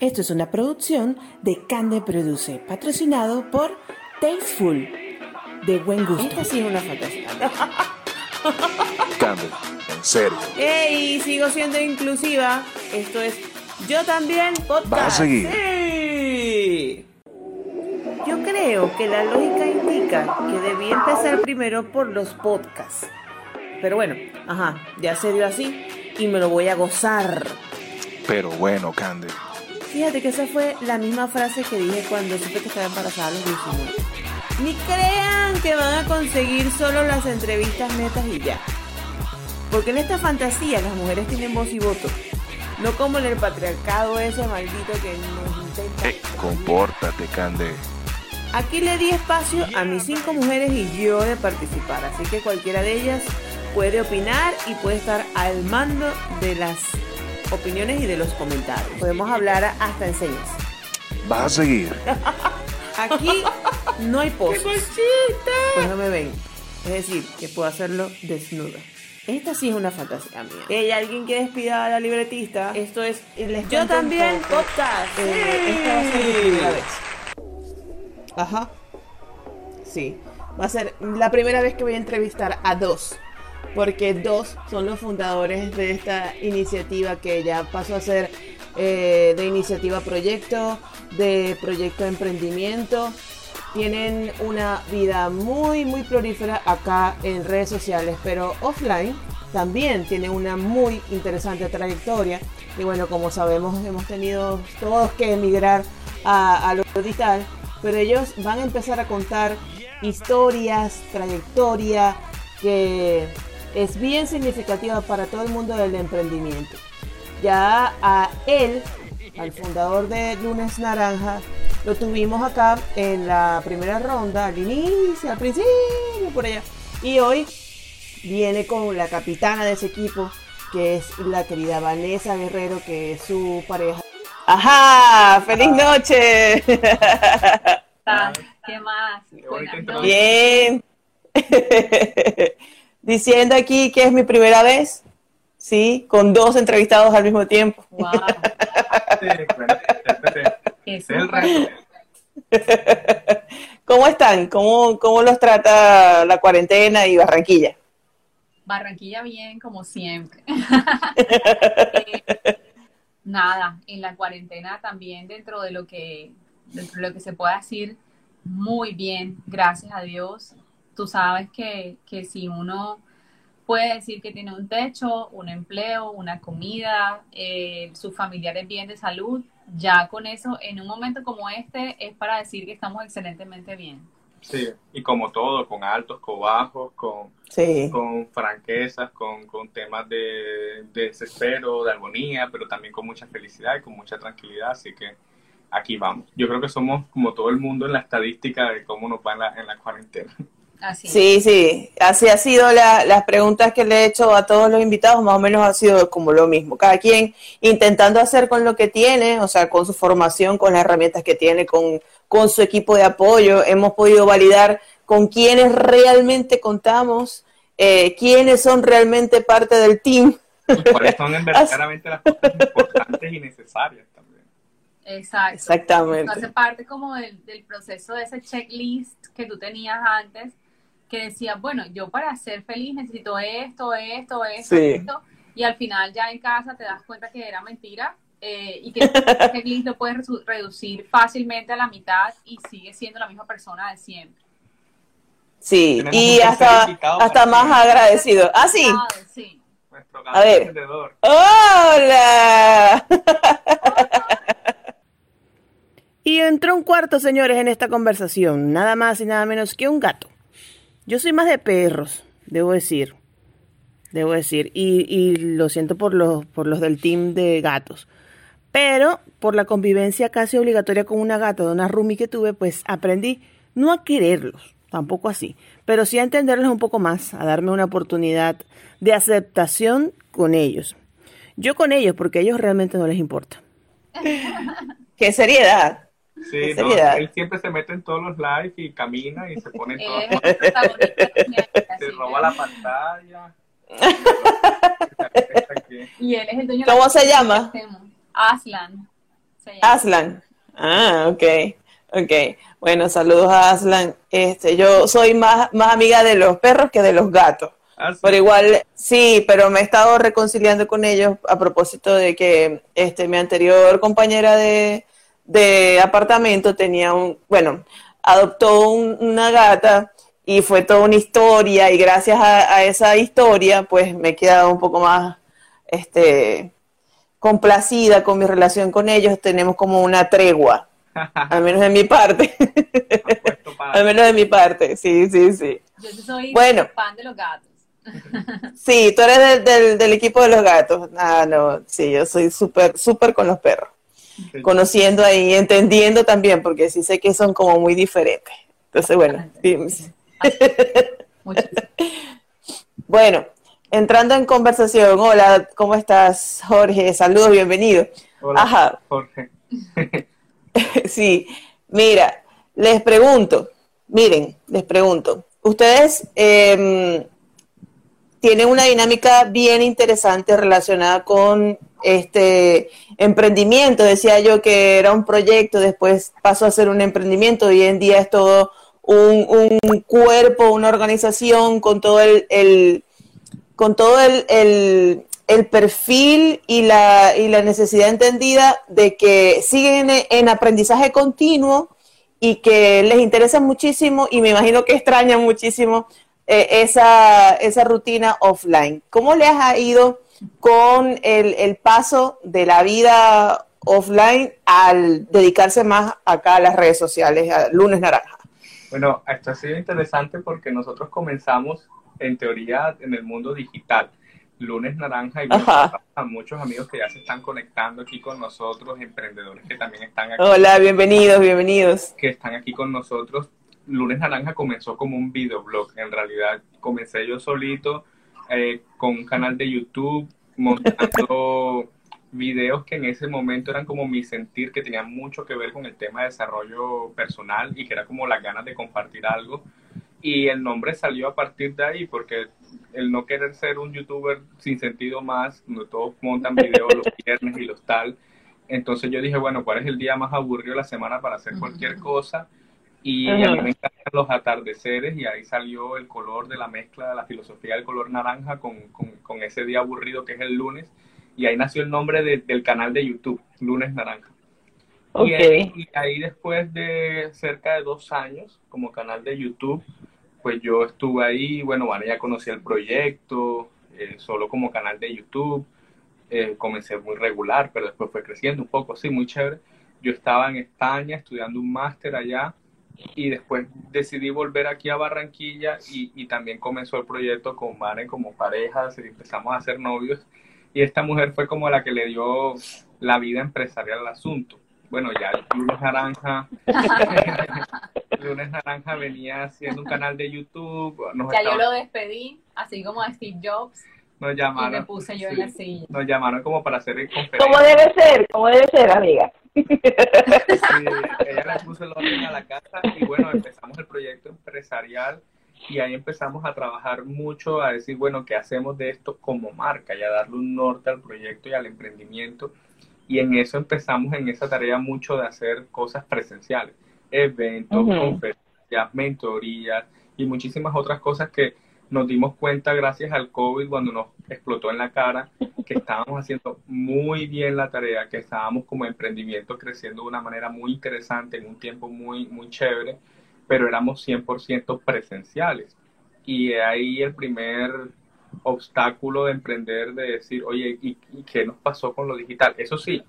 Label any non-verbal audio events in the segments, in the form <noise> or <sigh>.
Esto es una producción de Cande Produce, patrocinado por Tasteful, de buen gusto. Esta sí es una fantasía. <laughs> Cande, en serio. ¡Ey! Sigo siendo inclusiva. Esto es Yo también podcast. ¿Vas a seguir? ¡Sí! Yo creo que la lógica indica que debía empezar primero por los podcasts. Pero bueno, ajá, ya se dio así y me lo voy a gozar. Pero bueno, Cande. Fíjate que esa fue la misma frase que dije cuando supe que estaba embarazada a los 19. Ni crean que van a conseguir solo las entrevistas netas y ya. Porque en esta fantasía las mujeres tienen voz y voto. No como en el patriarcado ese maldito que nos intenta. Eh, compórtate, Cande. Aquí le di espacio a mis cinco mujeres y yo de participar, así que cualquiera de ellas puede opinar y puede estar al mando de las opiniones y de los comentarios. Podemos hablar hasta en señas. ¿Vas a seguir? <laughs> Aquí no hay poses. Pues no me ven. Es decir, que puedo hacerlo desnuda. Esta sí es una fantasía mía. ¿Hay alguien que despida a la libretista? Esto es les Yo también, podcast. Eh, esta va a ser mi primera vez. Ajá. Sí. Va a ser la primera vez que voy a entrevistar a dos. Porque dos son los fundadores de esta iniciativa que ya pasó a ser eh, de iniciativa proyecto, de proyecto emprendimiento. Tienen una vida muy, muy prolífera acá en redes sociales, pero offline también tienen una muy interesante trayectoria. Y bueno, como sabemos, hemos tenido todos que emigrar a, a lo digital, pero ellos van a empezar a contar historias, trayectoria que es bien significativa para todo el mundo del emprendimiento. Ya a él, al fundador de Lunes Naranja, lo tuvimos acá en la primera ronda, al inicio, al principio, por allá. Y hoy viene con la capitana de ese equipo, que es la querida Vanessa Guerrero, que es su pareja. ¡Ajá! ¡Feliz noche! ¿Qué más? Buenas Bien. Diciendo aquí que es mi primera vez, sí, con dos entrevistados al mismo tiempo. Wow. <laughs> ¿Cómo están? ¿Cómo, ¿Cómo los trata la cuarentena y Barranquilla? Barranquilla bien, como siempre. <laughs> Eh, nada, en la cuarentena también dentro de lo que, dentro de lo que se pueda decir, muy bien, gracias a Dios. Tú sabes que, que si uno puede decir que tiene un techo, un empleo, una comida, eh, sus familiares bien de salud, ya con eso, en un momento como este, es para decir que estamos excelentemente bien. Sí, y como todo, con altos, con bajos, con, Sí. con franquezas, con, con temas de, de desespero, de agonía, pero también con mucha felicidad y con mucha tranquilidad, así que aquí vamos. Yo creo que somos como todo el mundo en la estadística de cómo nos va en la, en la cuarentena. Así. Sí, sí, así ha sido la- las preguntas que le he hecho a todos los invitados, más o menos ha sido como lo mismo. Cada quien intentando hacer con lo que tiene, o sea, con su formación, con las herramientas que tiene, con, con su equipo de apoyo. Hemos podido validar con quiénes realmente contamos, eh, quiénes son realmente parte del team. Cuáles son en <laughs> verdaderamente las cosas importantes y necesarias también. Exacto. Exactamente. Hace parte como del, del proceso de ese checklist que tú tenías antes, que decías, bueno, yo para ser feliz necesito esto, esto, esto, Sí. esto, y al final ya en casa te das cuenta que era mentira eh, y que ese checklist lo puedes reducir fácilmente a la mitad y sigues siendo la misma persona de siempre. Sí, Tenemos y hasta, hasta más agradecido. Ah, sí. Ah, sí. Nuestro A ver. emprendedor. ¡Hola! <laughs> Y entró un cuarto, señores, en esta conversación. Nada más y nada menos que un gato. Yo soy más de perros, debo decir. Debo decir. Y, y lo siento por los, por los del team de gatos. Pero por la convivencia casi obligatoria con una gata de una roomie que tuve, pues aprendí no a quererlos, tampoco así, pero sí a entenderlos un poco más, a darme una oportunidad de aceptación con ellos. Yo con ellos, porque a ellos realmente no les importa. <laughs> ¡Qué seriedad! Sí, no, seriedad. él siempre se mete en todos los lives y camina y se pone en todos protagonista de se roba la pantalla. Y él es el dueño ¿Cómo se llama? Aslan. se llama. Aslan. Ah, ok. Ok. Bueno, saludos a Aslan. Este, yo soy más, más amiga de los perros que de los gatos. Ah, sí. Pero igual, sí, pero me he estado reconciliando con ellos a propósito de que este, mi anterior compañera de, de apartamento tenía un, bueno, adoptó un- una gata y fue toda una historia y gracias a, a esa historia pues me he quedado un poco más este, complacida con mi relación con ellos, tenemos como una tregua, <laughs> al menos de mi parte, <laughs> al menos de mi parte, sí, sí, sí. Yo soy Bueno. fan de los gatos. <laughs> Sí, tú eres del, del, del equipo de los gatos. Ah, no, sí, yo soy súper, súper con los perros. Conociendo ahí, entendiendo también, porque sí sé que son como muy diferentes. Entonces, bueno, sí. <laughs> Bueno, entrando en conversación, hola, ¿cómo estás, Jorge? Saludos, bienvenido. Hola, Ajá, Jorge. <laughs> sí, mira, les pregunto, miren, les pregunto, ustedes em, tienen una dinámica bien interesante relacionada con este emprendimiento. Decía yo que era un proyecto, después pasó a ser un emprendimiento, hoy en día es todo un, cuerpo, una organización con todo el, el- con todo el, el- perfil y la, y la necesidad entendida de que siguen en, en aprendizaje continuo y que les interesa muchísimo y me imagino que extrañan muchísimo eh, esa, esa rutina offline. ¿Cómo les ha ido con el, el paso de la vida offline al dedicarse más acá a las redes sociales, a Lunes Naranja? Bueno, esto ha sido interesante porque nosotros comenzamos en teoría en el mundo digital. Lunes Naranja y a muchos amigos que ya se están conectando aquí con nosotros, emprendedores que también están aquí, Hola, bienvenidos, bienvenidos. que están aquí con nosotros. Lunes Naranja comenzó como un videoblog. En realidad comencé yo solito eh, con un canal de YouTube montando <laughs> videos que en ese momento eran como mi sentir, que tenían mucho que ver con el tema de desarrollo personal y que era como las ganas de compartir algo. Y el nombre salió a partir de ahí, porque el no querer ser un youtuber sin sentido más, donde todos montan videos los <laughs> viernes y los tal. Entonces yo dije, bueno, ¿cuál es el día más aburrido de la semana para hacer cualquier cosa? Y a mí me encantan los atardeceres y ahí salió el color de la mezcla de la filosofía del color naranja con, con, con ese día aburrido que es el lunes. Y ahí nació el nombre de- del canal de YouTube, Lunes Naranja. Ok. Y, ahí, y ahí después de cerca de dos años como canal de YouTube, pues yo estuve ahí, bueno, bueno, ya conocí el proyecto, eh, solo como canal de YouTube, eh, comencé muy regular, pero después fue creciendo un poco, sí, muy chévere. Yo estaba en España estudiando un máster allá y después decidí volver aquí a Barranquilla y, y también comenzó el proyecto con Mane como parejas y empezamos a ser novios y esta mujer fue como la que le dio la vida empresarial al asunto. Bueno, ya el Lunes Naranja, <laughs> Lunes Naranja venía haciendo un canal de YouTube, nos, Ya yo estaba- lo despedí, así como a Steve Jobs, nos y me llamaron, puse yo en sí, la silla. nos llamaron como para hacer conferencias. Como debe ser, como debe ser, amiga. Sí, ella le puso el orden a la casa y bueno, empezamos el proyecto empresarial y ahí empezamos a trabajar mucho, a decir, bueno, ¿qué hacemos de esto como marca? Y a darle un norte al proyecto y al emprendimiento. Y en eso empezamos en esa tarea mucho de hacer cosas presenciales, eventos, Ujú. conferencias, mentorías y muchísimas otras cosas que nos dimos cuenta gracias al COVID cuando nos explotó en la cara que estábamos haciendo muy bien la tarea, que estábamos como emprendimiento creciendo de una manera muy interesante en un tiempo muy, muy chévere, pero éramos 100% presenciales. Y ahí el primer obstáculo de emprender, de decir, oye, ¿y, y qué nos pasó con lo digital? Eso sí,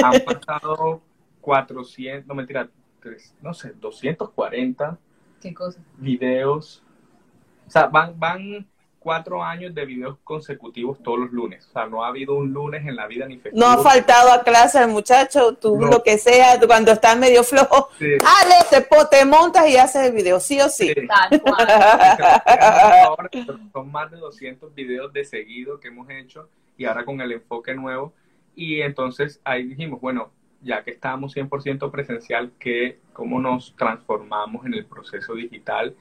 han pasado 400, no mentira, tres- no sé, 240 ¿Qué cosa? videos. O sea, van, van cuatro años de videos consecutivos todos los lunes. O sea, no ha habido un lunes en la vida ni festivo. No ha faltado a clase el muchacho, tú No. lo que sea, tú cuando estás medio flojo, Sí, te, po- te montas y haces el video, sí o sí. sí. Tal cual. Ahora, <laughs> son más de 200 videos de seguido que hemos hecho y ahora con el enfoque nuevo. Y entonces ahí dijimos, bueno, ya que estábamos 100% presencial, que ¿cómo nos transformamos en el proceso digital?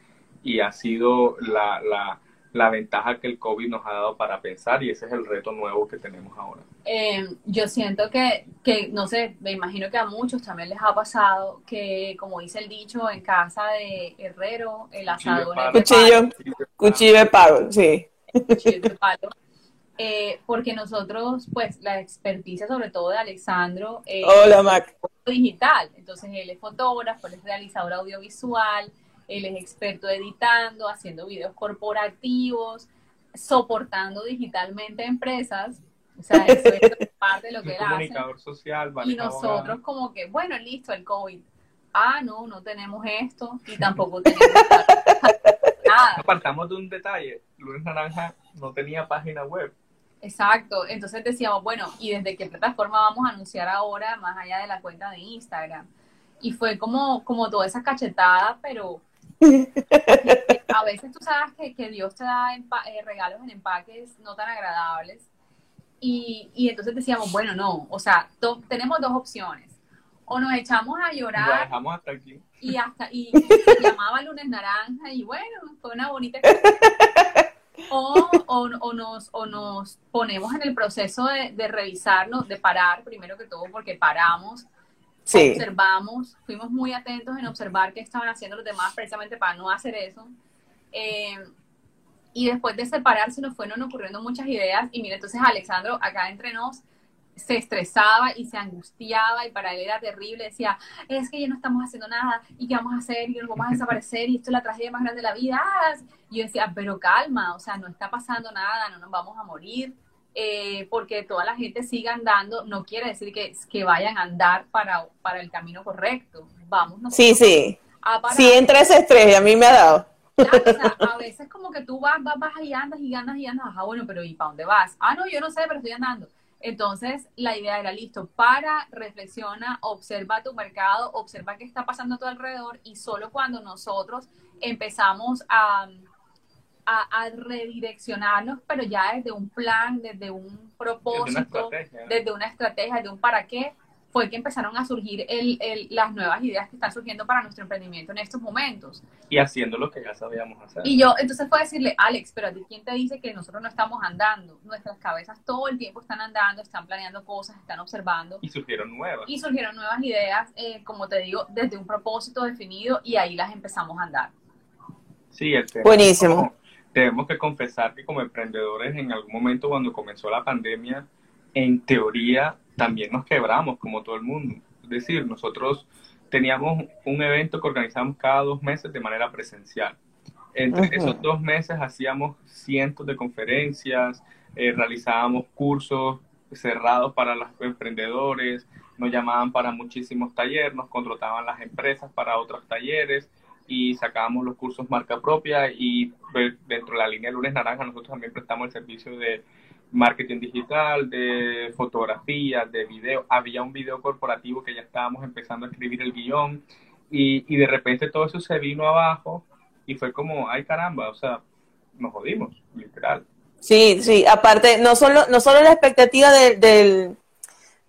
Y ha sido la, la, la ventaja que el COVID nos ha dado para pensar y ese es el reto nuevo que tenemos ahora. Eh, yo siento que, que, no sé, me imagino que a muchos también les ha pasado que, como dice el dicho, en casa de herrero, el asador de Cuchillo, cuchillo de palo, sí. Cuchillo de <laughs> palo. Eh, porque nosotros, pues, la experticia sobre todo de Alexandro es Hola, Mac. digital. Entonces, él es fotógrafo, él es realizador audiovisual, él es experto editando, haciendo videos corporativos, soportando digitalmente empresas. O sea, eso es <laughs> parte de lo que él hace. comunicador social, Y nosotros como que, bueno, listo, el COVID. Ah, no, no tenemos esto y <laughs> tampoco tenemos nada. <laughs> Apartamos de un detalle. Lunes Naranja no tenía página web. Exacto, entonces decíamos, bueno, ¿y desde qué plataforma vamos a anunciar ahora, más allá de la cuenta de Instagram? Y fue como, como toda esa cachetada, pero a veces tú sabes que, que Dios te da eh, regalos en empaques no tan agradables. Y, y entonces decíamos, bueno, no, o sea, tenemos dos opciones. O nos echamos a llorar. dejamos hasta aquí. Y hasta, y, <laughs> llamaba lunes naranja, y bueno, fue una bonita o, o, o, nos, o nos ponemos en el proceso de, de, revisarnos, de parar, primero que todo, porque paramos, observamos, fuimos muy atentos en observar qué estaban haciendo los demás precisamente para no hacer eso. Eh, y después de separarse nos fueron ocurriendo muchas ideas. Y mira, entonces Alexandro, acá entre nos, se estresaba y se angustiaba y para él era terrible, decía, es que ya no estamos haciendo nada y qué vamos a hacer y nos vamos a desaparecer y esto es la tragedia más grande de la vida. Y yo decía, pero calma, o sea, no está pasando nada, no nos vamos a morir, eh, porque toda la gente siga andando, no quiere decir que, que vayan a andar para, para el camino correcto. Vamos. Sí, sí. Sí, entra ese estrés, a mí me ha dado. Claro, o sea, a veces como que tú vas, vas, vas y andas y andas y andas, ah, bueno, pero ¿y para dónde vas? Ah, no, yo no sé, pero estoy andando. Entonces, la idea era, listo, para, reflexiona, observa tu mercado, observa qué está pasando a tu alrededor y solo cuando nosotros empezamos a, a, a redireccionarnos, pero ya desde un plan, desde un propósito, desde una, desde una estrategia, desde un para qué, fue que empezaron a surgir el, el, las nuevas ideas que están surgiendo para nuestro emprendimiento en estos momentos. Y haciendo lo que ya sabíamos hacer. Y yo, entonces fue decirle, Alex, pero a ti, ¿quién te dice que nosotros no estamos andando? Nuestras cabezas todo el tiempo están andando, están planeando cosas, están observando. Y surgieron nuevas. Y surgieron nuevas ideas, eh, como te digo, desde un propósito definido y ahí las empezamos a andar. Sí, el tema Buenísimo. Tenemos que confesar que como emprendedores en algún momento cuando comenzó la pandemia, en teoría también nos quebramos como todo el mundo. Es decir, nosotros teníamos un evento que organizábamos cada dos meses de manera presencial. Entre esos dos meses hacíamos cientos de conferencias, eh, realizábamos cursos cerrados para los emprendedores, nos llamaban para muchísimos talleres, nos contrataban las empresas para otros talleres y sacábamos los cursos marca propia y dentro de la línea Lunes Naranja nosotros también prestamos el servicio de marketing digital, de fotografía, de video. Había un video corporativo que ya estábamos empezando a escribir el guion y, y de repente todo eso se vino abajo y fue como, ay caramba, o sea, nos jodimos, literal. Sí, sí, aparte, no solo, no solo la expectativa de, del,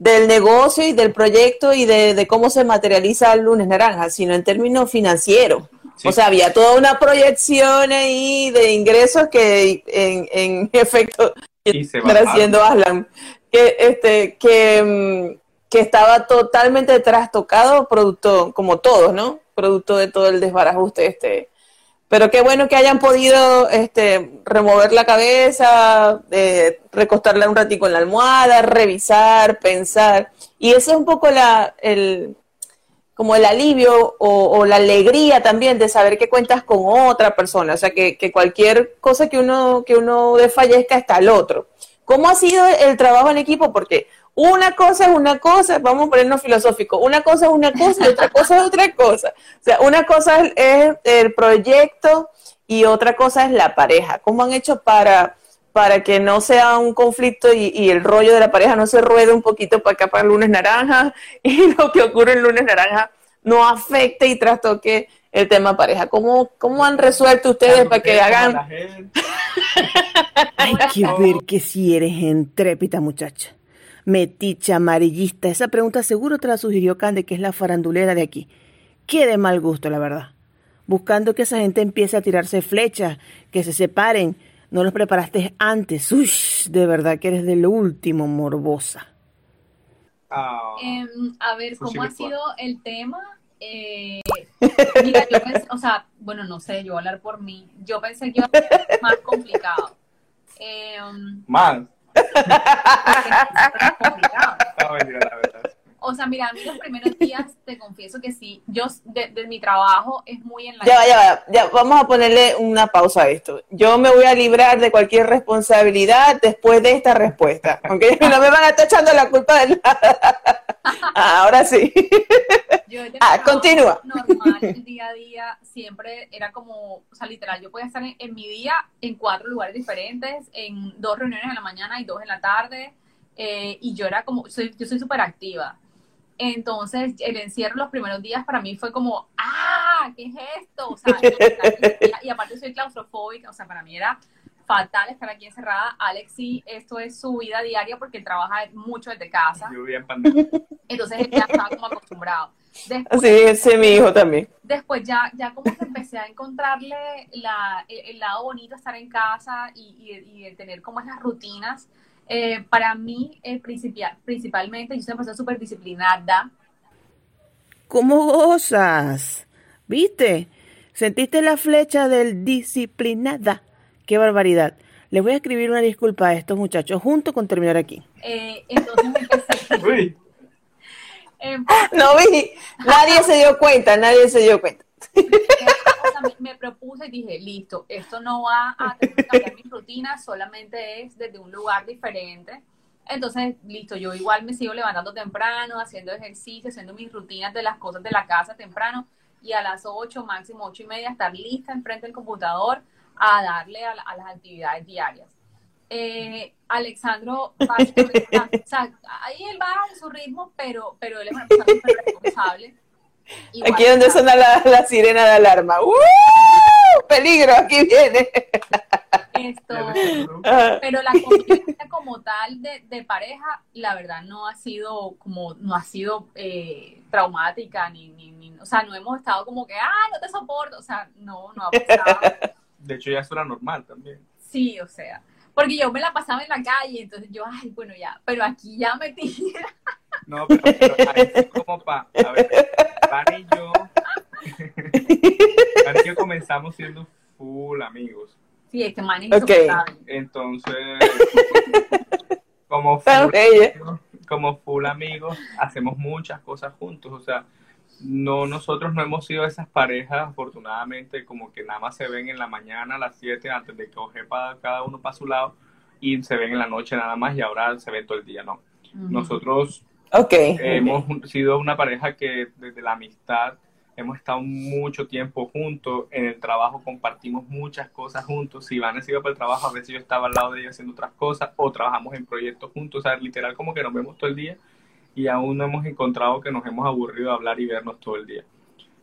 del negocio y del proyecto y de, de, cómo se materializa el lunes naranja, sino en términos financieros. Sí. O sea, había toda una proyección ahí de ingresos que en, en <laughs> efecto está <laughs> haciendo Aslan, que, este, que, que estaba totalmente trastocado, producto, como todos, ¿no? Producto de todo el desbarajuste este. Pero qué bueno que hayan podido este, remover la cabeza, eh, recostarla un ratico en la almohada, revisar, pensar. Y eso es un poco la, el, como el alivio o, la alegría también de saber que cuentas con otra persona, o sea, que, que, cualquier cosa que uno, que uno desfallezca está al otro. ¿Cómo ha sido el trabajo en equipo? Porque una cosa es una cosa, vamos a ponernos filosófico, una cosa es una cosa y otra cosa es otra cosa. O sea, una cosa es, es el proyecto y otra cosa es la pareja. ¿Cómo han hecho para, para que no sea un conflicto y, y, el rollo de la pareja no se ruede un poquito para acá para el lunes naranja <laughs> y lo que ocurre el lunes naranja no afecte y trastoque el tema pareja? ¿Cómo, cómo han resuelto ustedes para que hagan... Hay que <laughs> ver que si eres entrépida, muchacha. Meticha, amarillista. Esa pregunta seguro te la sugirió Cande, que es la farandulera de aquí. Qué de mal gusto, la verdad. Buscando que esa gente empiece a tirarse flechas, que se separen. No los preparaste antes. Uy, de verdad que eres de lo último, morbosa. Ah, Em, a ver, ¿cómo ha sido el tema? Eh, mira, yo pensé, o sea, bueno, no sé, yo voy a hablar por mí. Yo pensé que iba a ser más complicado. Em, más. <laughs> porque es complicado. No, mentira, la verdad. O sea, mira, a mí los primeros días te confieso que sí, yo de, de mi trabajo es muy en la Ya ya ya vamos a ponerle una pausa a esto. Yo me voy a librar de cualquier responsabilidad después de esta respuesta, ¿ok? <laughs> No me van a estar echando la culpa de nada. Ah, <laughs> Ahora sí. Yo Ah, continúa. Normal, el <laughs> día a día siempre era como, o sea, literal, yo podía estar en, en mi día en cuatro lugares diferentes, en dos reuniones en la mañana y dos en la tarde, eh, y yo era como, soy, yo soy súper activa. Entonces, el encierro los primeros días para mí fue como, ¡ah! ¿Qué es esto? O sea, y, y aparte soy claustrofóbica, o sea, para mí era fatal estar aquí encerrada. Alex sí, esto es su vida diaria porque él trabaja mucho desde casa, Yo vivía en pandemia. entonces él ya estaba como acostumbrado. Después, Sí, ese es mi hijo también. después ya, ya como que empecé a encontrarle la, el, el lado bonito de estar en casa y, y- y de tener como esas rutinas. Eh, para mí, eh, principia- principalmente, yo soy una persona súper disciplinada. ¿Cómo gozas? ¿Viste? ¿Sentiste la flecha del disciplinada? ¡Qué barbaridad! Les voy a escribir una disculpa a estos muchachos junto con terminar aquí. Eh, entonces empecé, Uy, em- No vi, nadie se dio cuenta, nadie se dio cuenta. <laughs> sea, me, propuse y dije, listo, esto no va a cambiar mi rutina, solamente es desde un lugar diferente. Entonces, listo, yo igual me sigo levantando temprano, haciendo ejercicio, haciendo mis rutinas de las cosas de la casa temprano y a las 8, máximo 8 y media, estar lista enfrente del computador a darle a, a las actividades diarias. Eh, Alexandro, básicamente, o sea, ahí él va en su ritmo, pero, pero él es una persona responsable. Igual Aquí es donde suena la, la sirena de alarma. ¡Uh! ¡Peligro! Aquí viene. Esto, Ah, pero la convivencia como tal de, de pareja, la verdad no ha sido como, no ha sido eh, traumática, ni, ni, ni- o sea, no hemos estado como que, ah, no te soporto, o sea, no, no ha pasado. <laughs> de hecho ya eso era normal también. Sí, o sea, porque yo me la pasaba en la calle, entonces yo, ay, bueno, ya, pero aquí ya metí. No, pero, pero ahí sí como para, a ver, Van y yo, <laughs> Van y yo comenzamos siendo full amigos. Sí, este man es Ok. insoportable. Entonces, como Tan <laughs> full, como full amigos, hacemos muchas cosas juntos. O sea, no, nosotros no hemos sido esas parejas, afortunadamente, como que nada más se ven en la mañana a las 7 antes de que coge para cada uno para su lado y se ven en la noche nada más y ahora se ven todo el día. No, nosotros Ok. hemos sido una pareja que desde la amistad hemos estado mucho tiempo juntos, en el trabajo compartimos muchas cosas juntos, si Iván se iba para el trabajo, a veces yo estaba al lado de ella haciendo otras cosas, o trabajamos en proyectos juntos, o sea, literal como que nos vemos todo el día y aún no hemos encontrado que nos hemos aburrido de hablar y vernos todo el día.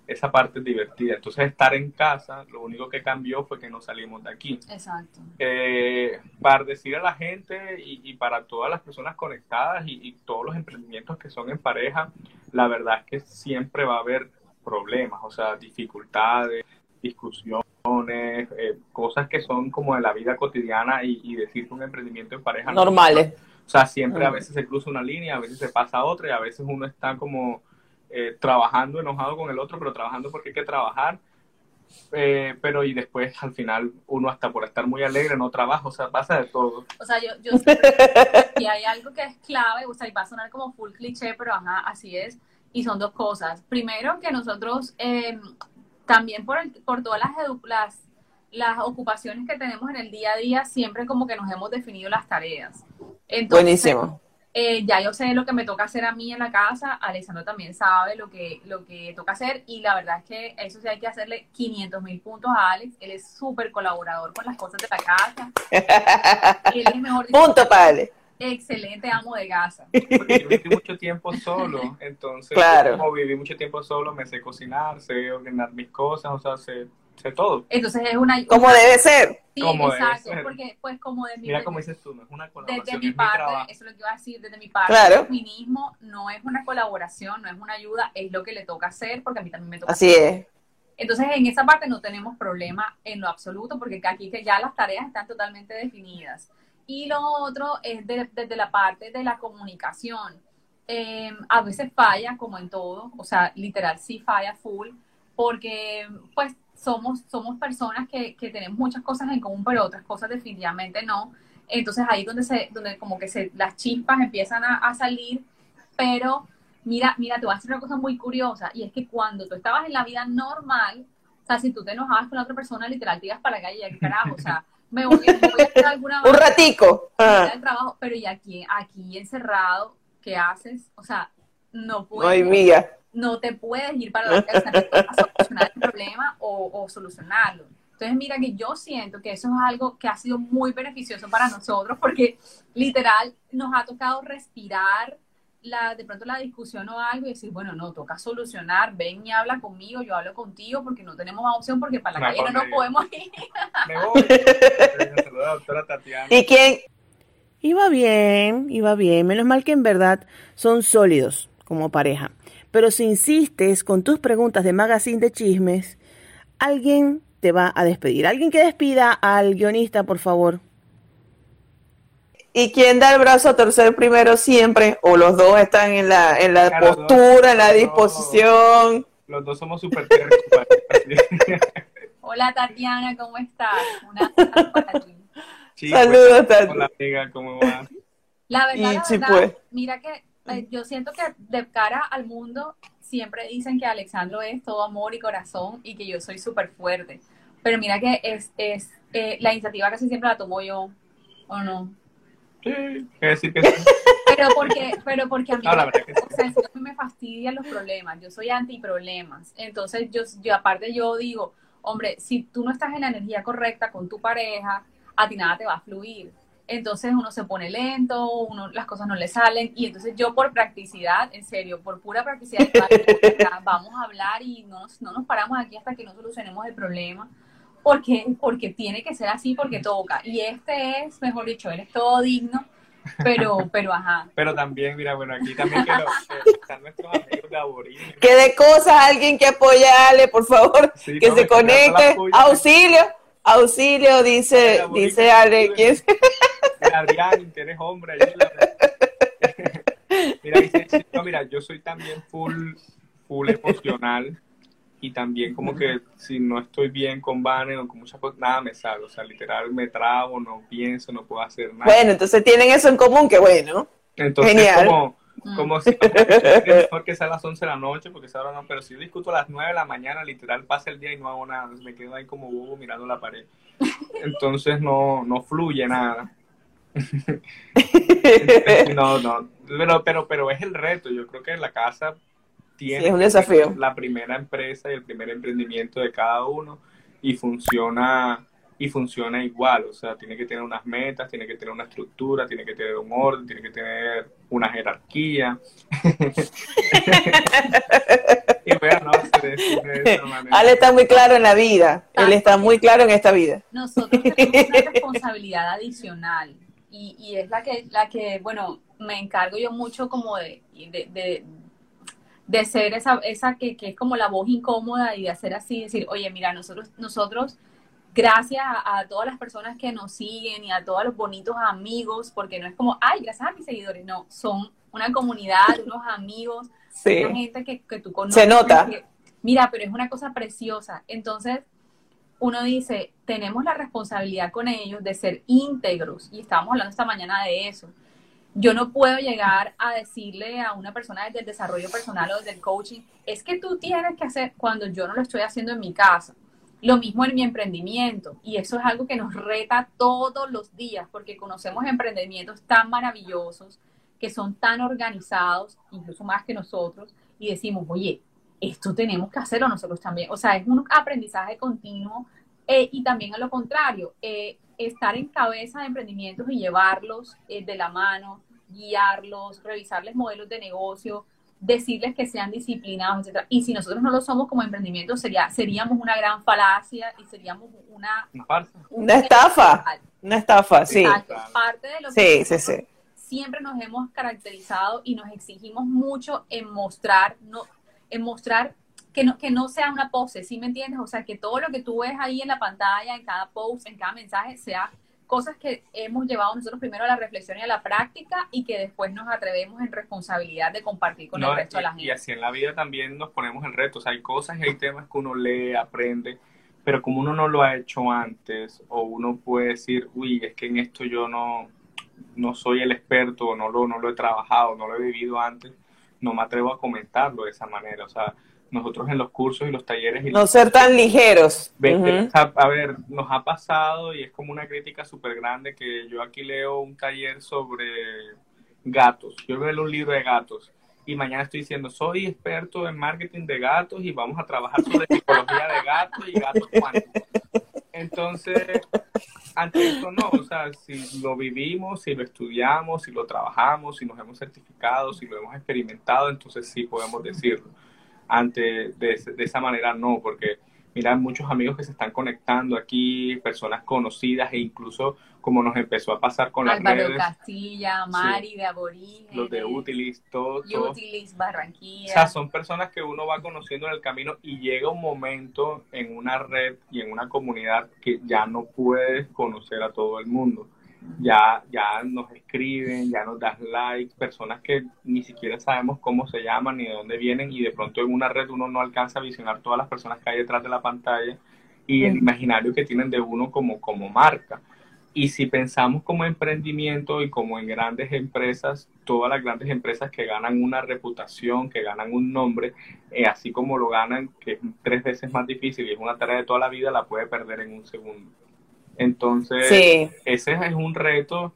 Esa parte es divertida. Entonces, estar en casa, lo único que cambió fue que no salimos de aquí Exacto. eh, para decir a la gente y, y para todas las personas conectadas y, y todos los emprendimientos que son en pareja, la verdad es que siempre va a haber problemas, o sea, dificultades, discusiones, eh, cosas que son como de la vida cotidiana y, y decir que un emprendimiento en pareja no- Normales. o sea, siempre a veces se cruza una línea, a veces se pasa a otra y a veces uno está como eh, trabajando enojado con el otro, pero trabajando porque hay que trabajar. Eh, pero y después al final uno hasta por estar muy alegre no trabaja, o sea, pasa de todo. O sea, yo, yo sé y hay algo que es clave, o sea, y va a sonar como full cliché, pero ajá, así es. Y son dos cosas. Primero, que nosotros eh, también por, el- por todas las, edu- las, las ocupaciones que tenemos en el día a día, siempre como que nos hemos definido las tareas. Entonces, Buenísimo. Eh, ya yo sé lo que me toca hacer a mí en la casa, Alessandro también sabe lo que, lo que toca hacer y la verdad es que eso sí hay que hacerle 500 mil puntos a Alex, él es súper colaborador con las cosas de la casa, <laughs> él es mejor Punto, padre. excelente amo de casa. Porque yo viví mucho tiempo solo, entonces Claro. como viví mucho tiempo solo, me sé cocinar, sé ordenar mis cosas, o sea, sé, sé todo. Entonces es una... Como debe ser. Sí, como debe exacto, ser. porque pues como de mi, Mira como dices tú, no es una desde colaboración, mi es mi parte, trabajo. eso es lo que iba a decir, desde mi parte, Claro. el feminismo no es una colaboración, no es una ayuda, es lo que le toca hacer, porque a mí también me toca Así es. Entonces, en esa parte no tenemos problema en lo absoluto, porque aquí que ya las tareas están totalmente definidas. Y lo otro es desde la parte de la comunicación. Eh, a veces falla, como en todo, o sea, literal sí falla full, porque pues somos, somos personas que, que tenemos muchas cosas en común, pero otras cosas definitivamente no. Entonces ahí donde se, donde como que se, las chispas empiezan a, a salir, pero mira, mira, te voy a decir una cosa muy curiosa, y es que cuando tú estabas en la vida normal, o sea, si tú te enojabas con la otra persona, literal, te ibas para la calle, ya carajo, o sea, me voy, me voy a hacer alguna <laughs> Un ratico. Ah. del trabajo, pero y aquí, aquí encerrado, ¿qué haces? O sea, no Ay, puedes, mía. No te puedes ir para la <laughs> casa a solucionar el problema o, o solucionarlo. Entonces, mira que yo siento que eso es algo que ha sido muy beneficioso para nosotros porque literal nos ha tocado respirar la, de pronto la discusión o algo y decir, bueno, no, toca solucionar, ven y habla conmigo, yo hablo contigo porque no tenemos más opción porque para la Me calle no nos podemos ir. <laughs> Me voy. Saluda a la doctora Tatiana. ¿Y quién? Iba bien, iba bien. Menos mal que en verdad son sólidos como pareja. Pero si insistes con tus preguntas de magazine de chismes, alguien te va a despedir. Alguien que despida al guionista, por favor. ¿Y quién da el brazo a torcer primero siempre? ¿O los dos están en la, en la Claro, postura, en la disposición? Los dos somos súper. <laughs> Hola Tatiana, ¿cómo estás? Una <laughs> para ti. Saludos, pues, Tati. Hola, amiga, ¿cómo va? La verdad, Y la sí, verdad, pues. mira que eh, yo siento que de cara al mundo siempre dicen que Alexandro es todo amor y corazón y que yo soy súper fuerte. Pero mira que es, es eh, la iniciativa casi siempre la tomo yo, ¿o no? Sí, decir que sí. Pero porque, pero porque a mí, No, la verdad que sí. o sea, me fastidian los problemas. Yo soy anti-problemas. Entonces, yo, yo aparte yo digo, hombre, si tú no estás en la energía correcta con tu pareja, a ti nada te va a fluir. Entonces uno se pone lento, uno, las cosas no le salen y entonces yo por practicidad, en serio, por pura practicidad, vamos a hablar y no nos, no nos paramos aquí hasta que no solucionemos el problema, porque, porque tiene que ser así, porque toca. Y este es, mejor dicho, él es todo digno, pero, <laughs> pero ajá. Pero también, mira, bueno, aquí también que, lo- que están nuestros amigos de Aborígenes. Que de cosas, alguien que apoyale, por favor, Sí, que no, se conecte. Auxilio, auxilio, dice, Hola, dice bonita. Ale. ¿quién Adrián, que eres hombre. <laughs> Mira, dice, sí, no, mira, yo soy también full, full emocional y también como que si no estoy bien con Vane o con muchas cosas, nada me sale, o sea, literal me trabo, no pienso, no puedo hacer nada. Bueno, entonces tienen eso en común, que bueno. Entonces, genial. como. Como si <laughs> es mejor que sea a las 11 de la noche, porque esa hora no, pero si yo discuto a las 9 de la mañana, literal pasa el día y no hago nada, me quedo ahí como bobo mirando la pared. Entonces no, no fluye nada. <laughs> No, no, pero, pero, pero es el reto, yo creo que la casa tiene Sí, es un desafío. la primera empresa y el primer emprendimiento de cada uno y funciona y funciona igual, o sea, tiene que tener unas metas, tiene que tener una estructura, tiene que tener un orden, tiene que tener una jerarquía. <laughs> y bueno, no se decide de esa manera. Ale está muy claro en la vida. Él está muy claro en esta vida. nosotros tenemos una responsabilidad adicional y, y es la que, la que, bueno, me encargo yo mucho como de, de, de, de ser esa, esa que, que es como la voz incómoda y de hacer así, decir, oye, mira, nosotros, nosotros, gracias a, a todas las personas que nos siguen y a todos los bonitos amigos, porque no es como, ay, gracias a mis seguidores, no, son una comunidad, unos amigos, Sí. una gente que, que tú conoces. Se nota. que- mira, pero es una cosa preciosa. Entonces, uno dice, tenemos la responsabilidad con ellos de ser íntegros. Y estábamos hablando esta mañana de eso. Yo no puedo llegar a decirle a una persona desde el desarrollo personal o desde el coaching, es que tú tienes que hacer cuando yo no lo estoy haciendo en mi casa. Lo mismo en mi emprendimiento. Y eso es algo que nos reta todos los días, porque conocemos emprendimientos tan maravillosos, que son tan organizados, incluso más que nosotros, y decimos, oye, esto tenemos que hacerlo nosotros también. O sea, es un aprendizaje continuo eh, y también a lo contrario, eh, estar en cabeza de emprendimientos y llevarlos eh, de la mano, guiarlos, revisarles modelos de negocio, decirles que sean disciplinados, etcétera. Y si nosotros no lo somos como emprendimiento, sería, seríamos una gran falacia y seríamos una... Una estafa. Una estafa, sí. Exacto. Parte de lo Sí, que sí, nosotros sí. siempre nos hemos caracterizado y nos exigimos mucho en mostrar, no, en mostrar que no, que no sea una pose, ¿sí me entiendes? O sea, que todo lo que tú ves ahí en la pantalla, en cada post, en cada mensaje, sea cosas que hemos llevado nosotros primero a la reflexión y a la práctica y que después nos atrevemos en responsabilidad de compartir con No, el resto de la gente. y así en la vida también nos ponemos en retos. Hay cosas y hay temas que uno lee, aprende, pero como uno no lo ha hecho antes, o uno puede decir, uy, es que en esto yo no, no soy el experto, o no lo, no lo he trabajado, no lo he vivido antes, no me atrevo a comentarlo de esa manera. O sea, nosotros en los cursos y los talleres y No ser tan ligeros. Sea, a ver, nos ha pasado y es como una crítica súper grande que yo aquí leo un taller sobre gatos. Yo leo un libro de gatos y mañana estoy diciendo, soy experto en marketing de gatos y vamos a trabajar sobre <laughs> psicología de gatos y gatos cuánticos. Entonces, ante esto no, o sea, si lo vivimos, si lo estudiamos, si lo trabajamos, si nos hemos certificado, si lo hemos experimentado, entonces sí podemos decirlo. Ante de, esa manera no, porque mira, muchos amigos que se están conectando aquí, personas conocidas e incluso como nos empezó a pasar con las Álvaro redes, Castilla, Mari de Aborígenes, los de Utilis, todo, todo. Utilis Barranquilla. O sea, son personas que uno va conociendo en el camino y llega un momento en una red y en una comunidad que ya no puedes conocer a todo el mundo. Ya, ya nos escriben, ya nos das like, personas que ni siquiera sabemos cómo se llaman ni de dónde vienen y de pronto en una red uno no alcanza a visionar todas las personas que hay detrás de la pantalla y el imaginario que tienen de uno como, como marca. Y si pensamos como emprendimiento y como en grandes empresas, todas las grandes empresas que ganan una reputación, que ganan un nombre, eh, así como lo ganan, que es tres veces más difícil y es una tarea de toda la vida, la puede perder en un segundo. Entonces, Sí. ese es un reto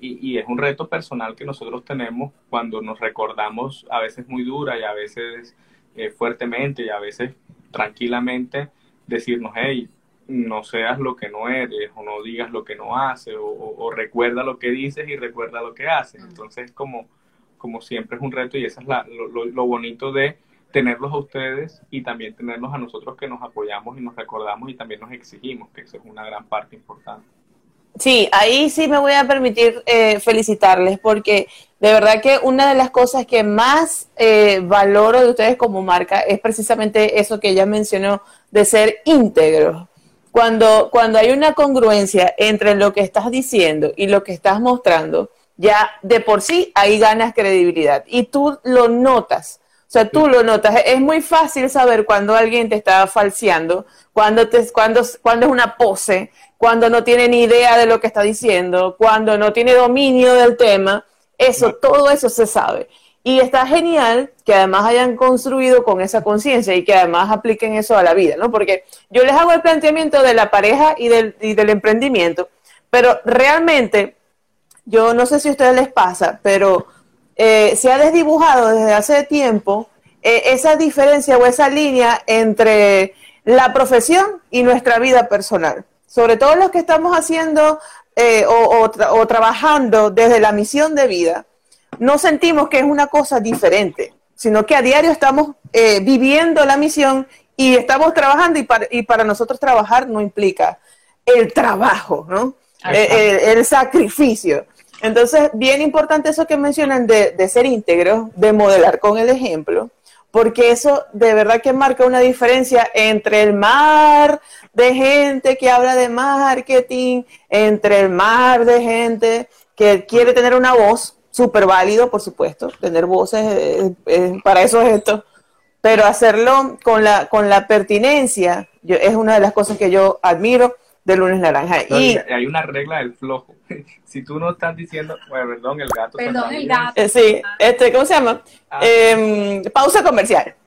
y, y es un reto personal que nosotros tenemos cuando nos recordamos a veces muy dura y a veces eh, fuertemente y a veces tranquilamente decirnos, hey, no seas lo que no eres o no digas lo que no haces o, o- o recuerda lo que dices y recuerda lo que haces. Entonces, como, como siempre es un reto y eso es la- lo, lo- lo bonito de tenerlos a ustedes y también tenerlos a nosotros que nos apoyamos y nos recordamos y también nos exigimos, que eso es una gran parte importante. Sí, ahí sí me voy a permitir eh, felicitarles porque de verdad que una de las cosas que más eh, valoro de ustedes como marca es precisamente eso que ella mencionó de ser íntegros. Cuando, cuando hay una congruencia entre lo que estás diciendo y lo que estás mostrando, ya de por sí ahí ganas credibilidad y tú lo notas. O sea, tú lo notas. Es muy fácil saber cuando alguien te está falseando, cuando, te, cuando, cuando es una pose, cuando no tiene ni idea de lo que está diciendo, cuando no tiene dominio del tema. Eso, todo eso se sabe. Y está genial que además hayan construido con esa conciencia y que además apliquen eso a la vida, ¿no? Porque yo les hago el planteamiento de la pareja y del, y del emprendimiento, pero realmente, yo no sé si a ustedes les pasa, pero eh, se ha desdibujado desde hace tiempo eh, esa diferencia o esa línea entre la profesión y nuestra vida personal. Sobre todo los que estamos haciendo eh, o, o tra- o trabajando desde la misión de vida, no sentimos que es una cosa diferente, sino que a diario estamos eh, viviendo la misión y estamos trabajando y para, y para nosotros trabajar no implica el trabajo, ¿no? Eh, el sacrificio. Entonces, bien importante eso que mencionan de, de ser íntegro, de modelar con el ejemplo, porque eso de verdad que marca una diferencia entre el mar de gente que habla de marketing, entre el mar de gente que quiere tener una voz, súper válido, por supuesto, tener voces, para eso es esto, pero hacerlo con la, con la pertinencia yo, es una de las cosas que yo admiro de Lunes Naranja. Y y hay una regla del flojo. <laughs> Si tú no estás diciendo, bueno, perdón, el gato. Perdón, el gato. Eh, Sí, este, ¿cómo se llama? Ah. Em, pausa comercial. <laughs>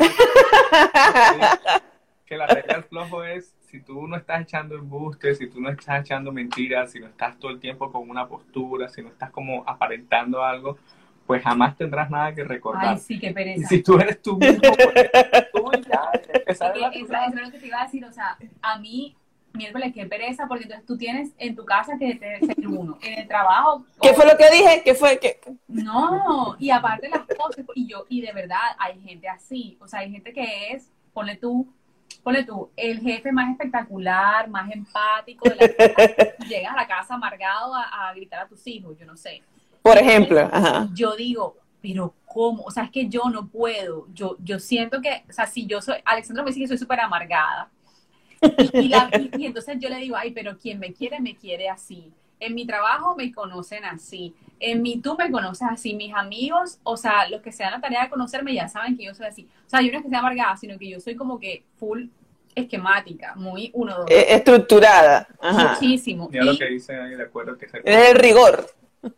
que la <laughs> regla del flojo es si tú no estás echando embustes, si tú no estás echando mentiras, si no estás todo el tiempo con una postura, si no estás como aparentando algo, pues jamás tendrás nada que recordar. Ay, sí, qué y pereza. si tú eres tú mismo, pues, tú ya empezar Es la que eso, eso es lo que te iba a decir, o sea, a mí, miércoles, qué pereza, porque entonces tú tienes en tu casa que te- ser uno, en el trabajo. ¿Qué fue lo que dije? ¿Qué fue? ¿Qué? No, y aparte las cosas, y yo, y de verdad, hay gente así, o sea, hay gente que es, ponle tú, ponle tú, el jefe más espectacular, más empático de la vida, llegas a la casa amargado a, a gritar a tus hijos, yo no sé. Por ejemplo, ajá. Yo digo, pero ¿cómo? O sea, es que yo no puedo. Yo, yo siento que, o sea, si yo soy, Alexandra me dice que soy súper amargada. Y, y la- y- y <laughs> entonces yo le digo, ay, pero quien me quiere, me quiere así. En mi trabajo me conocen así. En mi tú me conoces así. Mis amigos, o sea, los que se dan la tarea de conocerme ya saben que yo soy así. O sea, yo no es que sea amargada, sino que yo soy como que full esquemática, muy uno, dos. Eh, estructurada. Ajá. Muchísimo. Mira lo Y- que dicen ahí, de acuerdo, que se Es el rigor.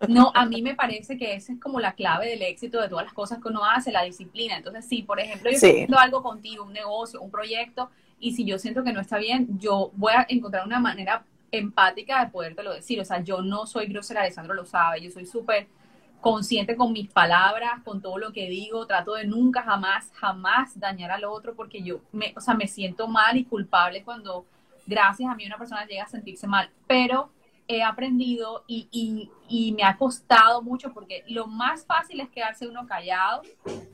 No, a mí me parece que esa es como la clave del éxito de todas las cosas que uno hace, la disciplina. Entonces, si por ejemplo yo Sí. estoy haciendo algo contigo, un negocio, un proyecto, y si yo siento que no está bien, yo voy a encontrar una manera empática de podértelo decir. O sea, yo no soy grosera, Alessandro lo sabe, yo soy súper consciente con mis palabras, con todo lo que digo, trato de nunca, jamás, jamás dañar al otro porque yo, me, o sea, me siento mal y culpable cuando gracias a mí una persona llega a sentirse mal, pero he aprendido y, y- y me ha costado mucho porque lo más fácil es quedarse uno callado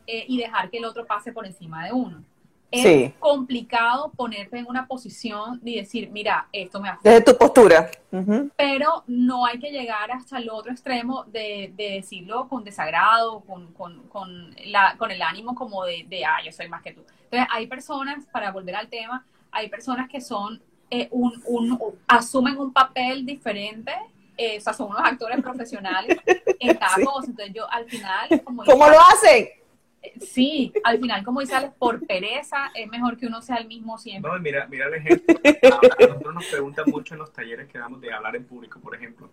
eh, y dejar que el otro pase por encima de uno. Es Sí. complicado ponerte en una posición y decir, mira, esto me afecta Desde tu postura. Pero no hay que llegar hasta el otro extremo de, de decirlo con desagrado, con, con, con, la, con el ánimo como de, de, ah, yo soy más que tú. Entonces, hay personas, para volver al tema, hay personas que son, eh, un, un, asumen un papel diferente, eh, o sea, son unos actores profesionales <laughs> en cada Sí. cosa. Entonces, yo al final, como ¿Cómo lo hacen? Sí, al final, como dice Alex, por pereza, es mejor que uno sea el mismo siempre. No, mira, mira el ejemplo. A nosotros nos preguntan mucho en los talleres que damos de hablar en público, por ejemplo.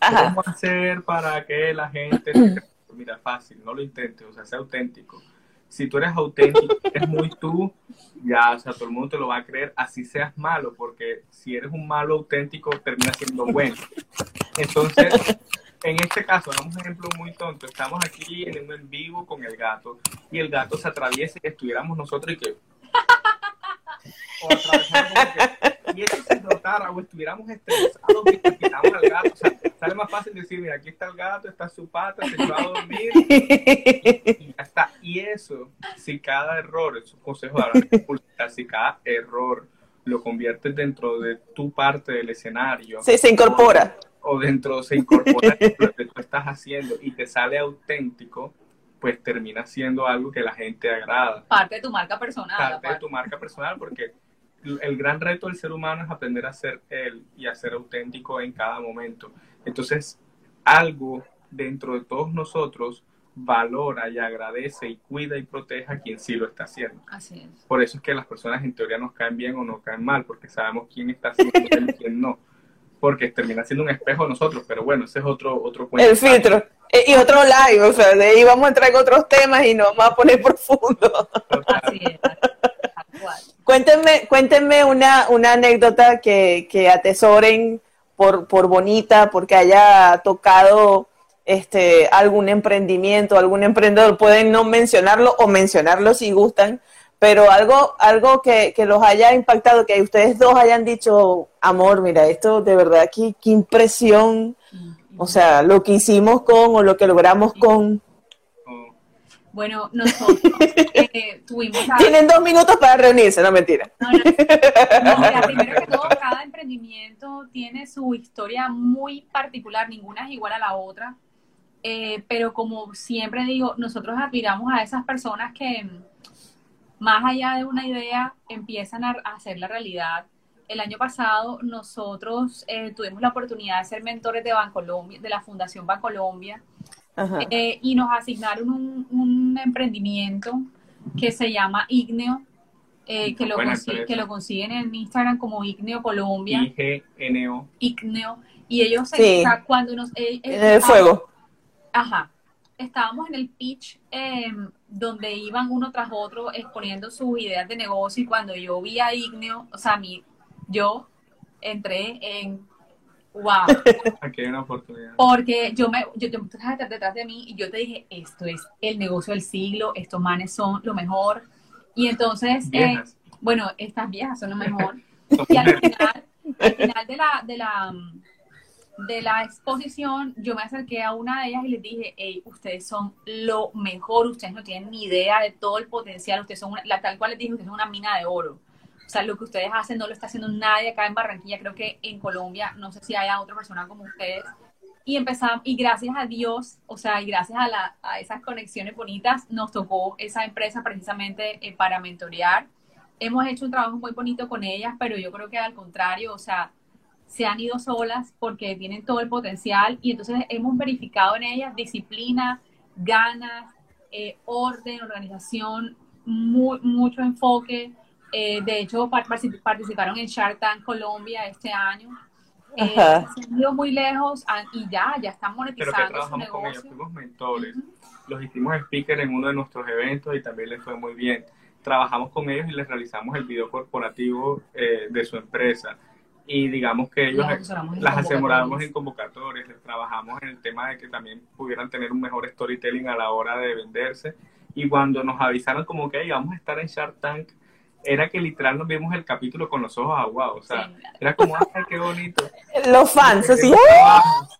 Ajá. ¿Cómo hacer para que la gente... Mira, fácil, no lo intentes, o sea, sea auténtico. Si tú eres auténtico, eres muy tú, ya, o sea, todo el mundo te lo va a creer, así seas malo, porque si eres un malo auténtico, termina siendo bueno. Entonces, en este caso, damos un ejemplo muy tonto. Estamos aquí en un en vivo con el gato y el gato se atraviesa y estuviéramos nosotros y que... O que- y eso se notara o estuviéramos estresados y quitamos al gato. O sea, sale más fácil decir, mira, aquí está el gato, está su pata, se echó a dormir y ya está. Y eso, si cada error, es un consejo de si cada error lo conviertes dentro de tu parte del escenario Sí, se incorpora. O dentro se incorpora <laughs> lo que tú estás haciendo y te sale auténtico, pues termina siendo algo que la gente agrada. Parte de tu marca personal. Parte de tu marca personal porque el el gran reto del ser humano es aprender a ser él y a ser auténtico en cada momento. Entonces, algo dentro de todos nosotros valora y agradece y cuida y protege a quien sí lo está haciendo. Así es. Por eso es que las personas en teoría nos caen bien o nos caen mal, porque sabemos quién está haciendo y quién no. Porque termina siendo un espejo nosotros, pero bueno, ese es otro, otro cuento. El filtro. Eh, Y otro live, o sea, de ahí vamos a entrar en otros temas y nos vamos a poner <laughs> profundo. Así es. Cuéntenme, cuéntenme una, una anécdota que, que atesoren por, por bonita, porque haya tocado este algún emprendimiento, algún emprendedor. Pueden no mencionarlo o mencionarlo si gustan, pero algo, algo que, que los haya impactado, que ustedes dos hayan dicho, amor, mira, esto de verdad, qué, qué impresión, o sea, lo que hicimos con o lo que logramos con. Bueno, nosotros eh, tuvimos la... Tienen dos minutos para reunirse, no mentira. No, no, no, mira, primero que todo, cada emprendimiento tiene su historia muy particular, ninguna es igual a la otra. Eh, pero como siempre digo, nosotros admiramos a esas personas que más allá de una idea empiezan a, a hacer la realidad. El año pasado nosotros eh, tuvimos la oportunidad de ser mentores de Bancolombia, de la Fundación Bancolombia. Ajá. Eh, y nos asignaron un, un emprendimiento que se llama Igneo, eh, que, lo que lo consiguen en Instagram como Igneo Colombia, IGNO. Igneo, y ellos, se- Sí. o sea, cuando nos... eh, eh, En el fuego. Ajá, estábamos en el pitch eh, donde iban uno tras otro exponiendo sus ideas de negocio y cuando yo vi a Igneo, o sea, a mí, yo entré en... ¡Wow! <laughs> Aquí hay una oportunidad. Porque yo me, yo te tú estás detrás- detrás de mí y yo te dije, esto es el negocio del siglo, estos manes son lo mejor. Y entonces, eh, bueno, estas viejas son lo mejor. <laughs> Y al final, al final de la, de la, de la exposición, yo me acerqué a una de ellas y les dije, hey, ustedes son lo mejor, ustedes no tienen ni idea de todo el potencial, ustedes son la tal cual les dije, ustedes son una mina de oro. O sea, lo que ustedes hacen no lo está haciendo nadie acá en Barranquilla, creo que en Colombia, no sé si haya otra persona como ustedes. y empezamos, y gracias a Dios, o sea, y gracias a, la, a esas conexiones bonitas, nos tocó esa empresa precisamente eh, para mentorear. Hemos hecho un trabajo muy bonito con ellas, pero yo creo que al contrario, o sea, se han ido solas porque tienen todo el potencial y entonces hemos verificado en ellas disciplina, ganas, eh, orden, organización, mucho enfoque. Eh, de hecho, participaron en Shark Tank Colombia este año eh, se han ido muy lejos ah, y ya, ya están monetizando Pero que trabajamos con ellos, fuimos mentores, los hicimos speaker en uno de nuestros eventos y también les fue muy bien. Trabajamos con ellos y les realizamos el video corporativo eh, de su empresa. Y digamos que ellos las asesoramos en convocatorias, les trabajamos en el tema de que también pudieran tener un mejor storytelling a la hora de venderse. Y cuando nos avisaron como que íbamos a estar en Shark Tank, era que literal nos vimos el capítulo con los ojos aguados, o sea, era como, ay, qué bonito. <laughs> Los fans, así.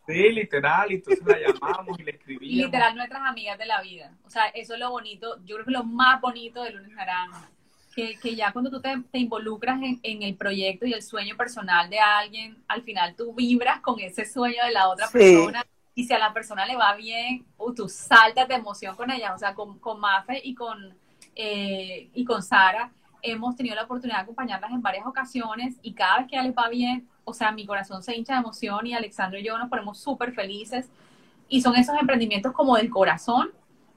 Sí, literal, y entonces la llamamos y le escribíamos. Literal, nuestras amigas de la vida. O sea, eso es lo bonito, yo creo que lo más bonito de Lunes Naranja. Que, que ya cuando tú te, te involucras en, en, el proyecto y el sueño personal de alguien, al final tú vibras con ese sueño de la otra persona y si a la persona le va bien, uh, tú saltas de emoción con ella. O sea, con, con Mafe y con, eh, y con Sara, hemos tenido la oportunidad de acompañarlas en varias ocasiones y cada vez que ya les va bien, o sea, mi corazón se hincha de emoción y Alexandro y yo nos ponemos súper felices. Y son esos emprendimientos como del corazón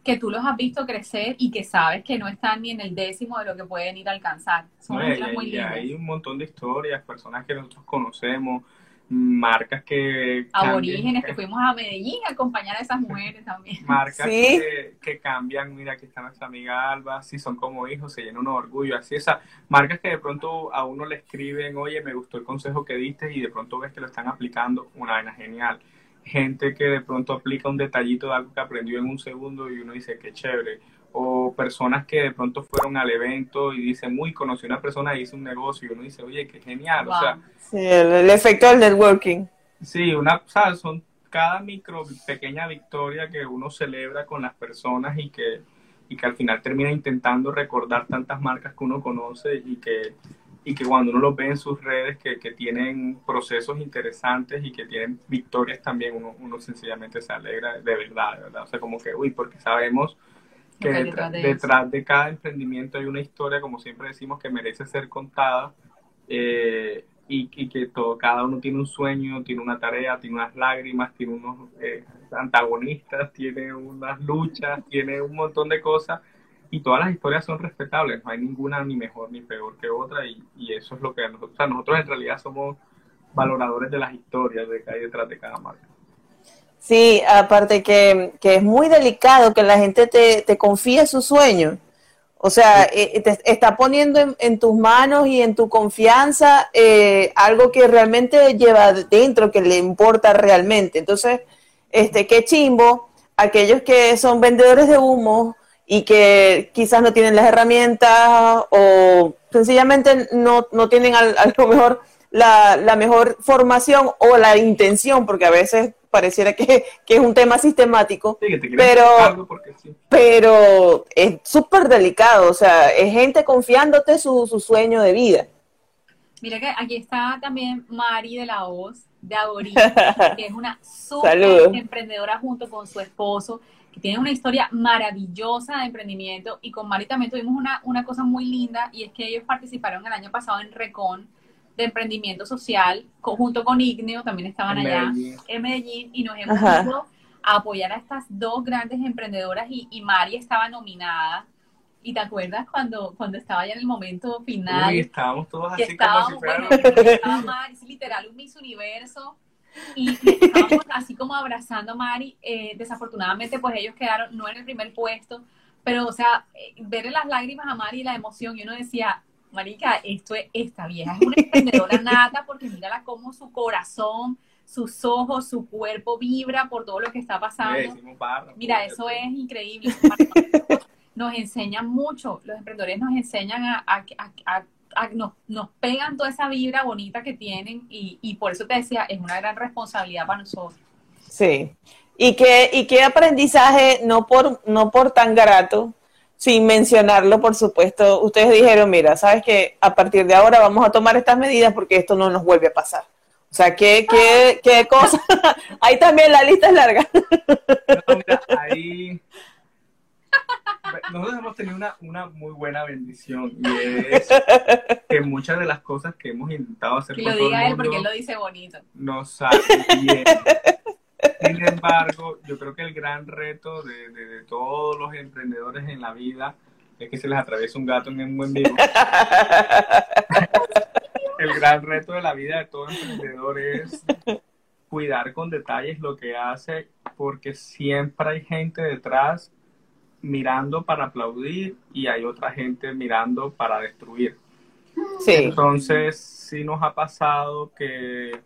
que tú los has visto crecer y que sabes que no están ni en el décimo de lo que pueden ir a alcanzar. Son muy lindas. Hay un montón de historias, personas que nosotros conocemos, marcas que... Aborígenes, que <laughs> fuimos a Medellín a acompañar a esas mujeres también. Marcas que, que, cambian, mira, aquí está nuestra amiga Alba, si son como hijos, se llenan de orgullo, así esas marcas que de pronto a uno le escriben, oye, me gustó el consejo que diste y de pronto ves que lo están aplicando, una vaina genial. Gente que de pronto aplica un detallito de algo que aprendió en un segundo y uno dice, qué chévere o personas que de pronto fueron al evento y dicen, muy, conocí a una persona y hizo un negocio y uno dice, oye, qué genial, o sea... Sí, el, efecto del networking. Sí, una, ¿sabes? son cada micro, pequeña victoria que uno celebra con las personas y que, y que al final termina intentando recordar tantas marcas que uno conoce y que, y que cuando uno los ve en sus redes que, que tienen procesos interesantes y que tienen victorias también, uno, uno sencillamente se alegra de verdad, de verdad. O sea, como que, uy, porque sabemos que detrás, de, cada emprendimiento hay una historia, como siempre decimos, que merece ser contada eh, y, que todo, cada uno tiene un sueño, tiene una tarea, tiene unas lágrimas, tiene unos eh, antagonistas, <laughs> tiene unas luchas, tiene un montón de cosas y todas las historias son respetables, no hay ninguna ni mejor ni peor que otra y, y eso es lo que nosotros, o sea, nosotros en realidad somos valoradores de las historias de que hay detrás de cada marca. Sí, aparte que, que, es muy delicado que la gente te, te confíe su sueño. O sea, eh, te está poniendo en, tus manos y en tu confianza eh, algo que realmente lleva dentro, que le importa realmente. Entonces, este, qué chimbo, aquellos que son vendedores de humo y que quizás no tienen las herramientas o sencillamente no, no tienen a, lo mejor la, la mejor formación o la intención, porque a veces pareciera que, es un tema sistemático, pero, pero es súper delicado, o sea, es gente confiándote su, sueño de vida. Mira que aquí está también Mari de la Voz, de Agoría, <laughs> que es una súper emprendedora junto con su esposo, que tiene una historia maravillosa de emprendimiento, y con Mari también tuvimos una, una cosa muy linda, y es que ellos participaron el año pasado en Recon, de emprendimiento social, junto con Igneo, también estaban allá en Medellín, y nos hemos ido a apoyar a estas dos grandes emprendedoras y, y Mari estaba nominada. ¿Y te acuerdas cuando, cuando estaba ya en el momento final? Uy, estábamos todos así como si bueno, estaba Mari, es literal un Miss Universo. Y, estábamos así como abrazando a Mari. Eh, desafortunadamente, pues ellos quedaron no en el primer puesto, pero, o sea, eh, ver las lágrimas a Mari y la emoción, y uno decía, Marica, esto es, esta vieja es una emprendedora <laughs> nata porque mírala cómo su corazón, sus ojos, su cuerpo vibra por todo lo que está pasando. Mira, eso es increíble. Nos enseñan mucho, los emprendedores nos enseñan a, a, a, nos, nos, pegan toda esa vibra bonita que tienen y, y por eso te decía, es una gran responsabilidad para nosotros. Sí. Y qué, y qué aprendizaje, no por, no por tan grato, sin mencionarlo, por supuesto, ustedes dijeron, mira, sabes que a partir de ahora vamos a tomar estas medidas porque esto no nos vuelve a pasar. O sea, ¿qué, qué, qué cosa? <laughs> Ahí también la lista es larga. No, mira, ahí nosotros hemos tenido una, una muy buena bendición y es que muchas de las cosas que hemos intentado hacer Que lo diga él porque él lo dice bonito. nos sale bien. Sin embargo, yo creo que el gran reto de, de- de todos los emprendedores en la vida es que se les atraviesa un gato en un buen vivo. El gran reto de la vida de todo emprendedor es cuidar con detalles lo que hace, porque siempre hay gente detrás mirando para aplaudir y hay otra gente mirando para destruir. Sí. Entonces, sí nos ha pasado que,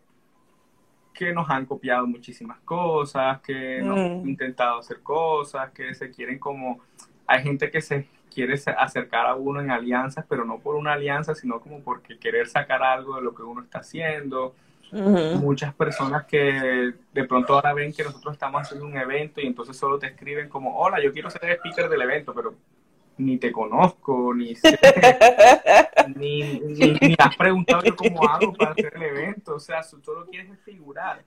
que nos han copiado muchísimas cosas, que nos han Mm. intentado hacer cosas, que se quieren como... Hay gente que se quiere acercar a uno en alianzas, pero no por una alianza, sino como porque querer sacar algo de lo que uno está haciendo. Muchas personas que de pronto ahora ven que nosotros estamos haciendo un evento y entonces solo te escriben como, hola, yo quiero ser el speaker del evento, pero ni te conozco, ni sé, <laughs> ni, ni, ni has preguntado yo cómo hago para hacer el evento, o sea, tú solo quieres figurar.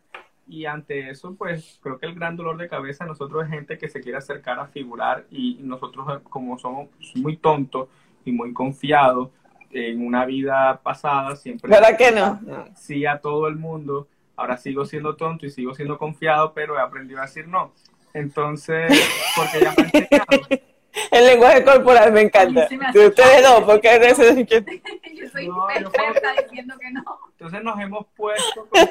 Y ante eso, pues creo que el gran dolor de cabeza de nosotros es gente que se quiere acercar a figurar y nosotros como somos muy tontos y muy confiados en una vida pasada, siempre ¿Verdad que no? sí a todo el mundo. Ahora sigo siendo tonto y sigo siendo confiado, pero he aprendido a decir no. Entonces, porque ya me. <laughs> El lenguaje corporal me encanta. Se me De ustedes dos, porque a veces- <laughs> Yo soy No, yo <laughs> diciendo que no. Entonces nos hemos puesto como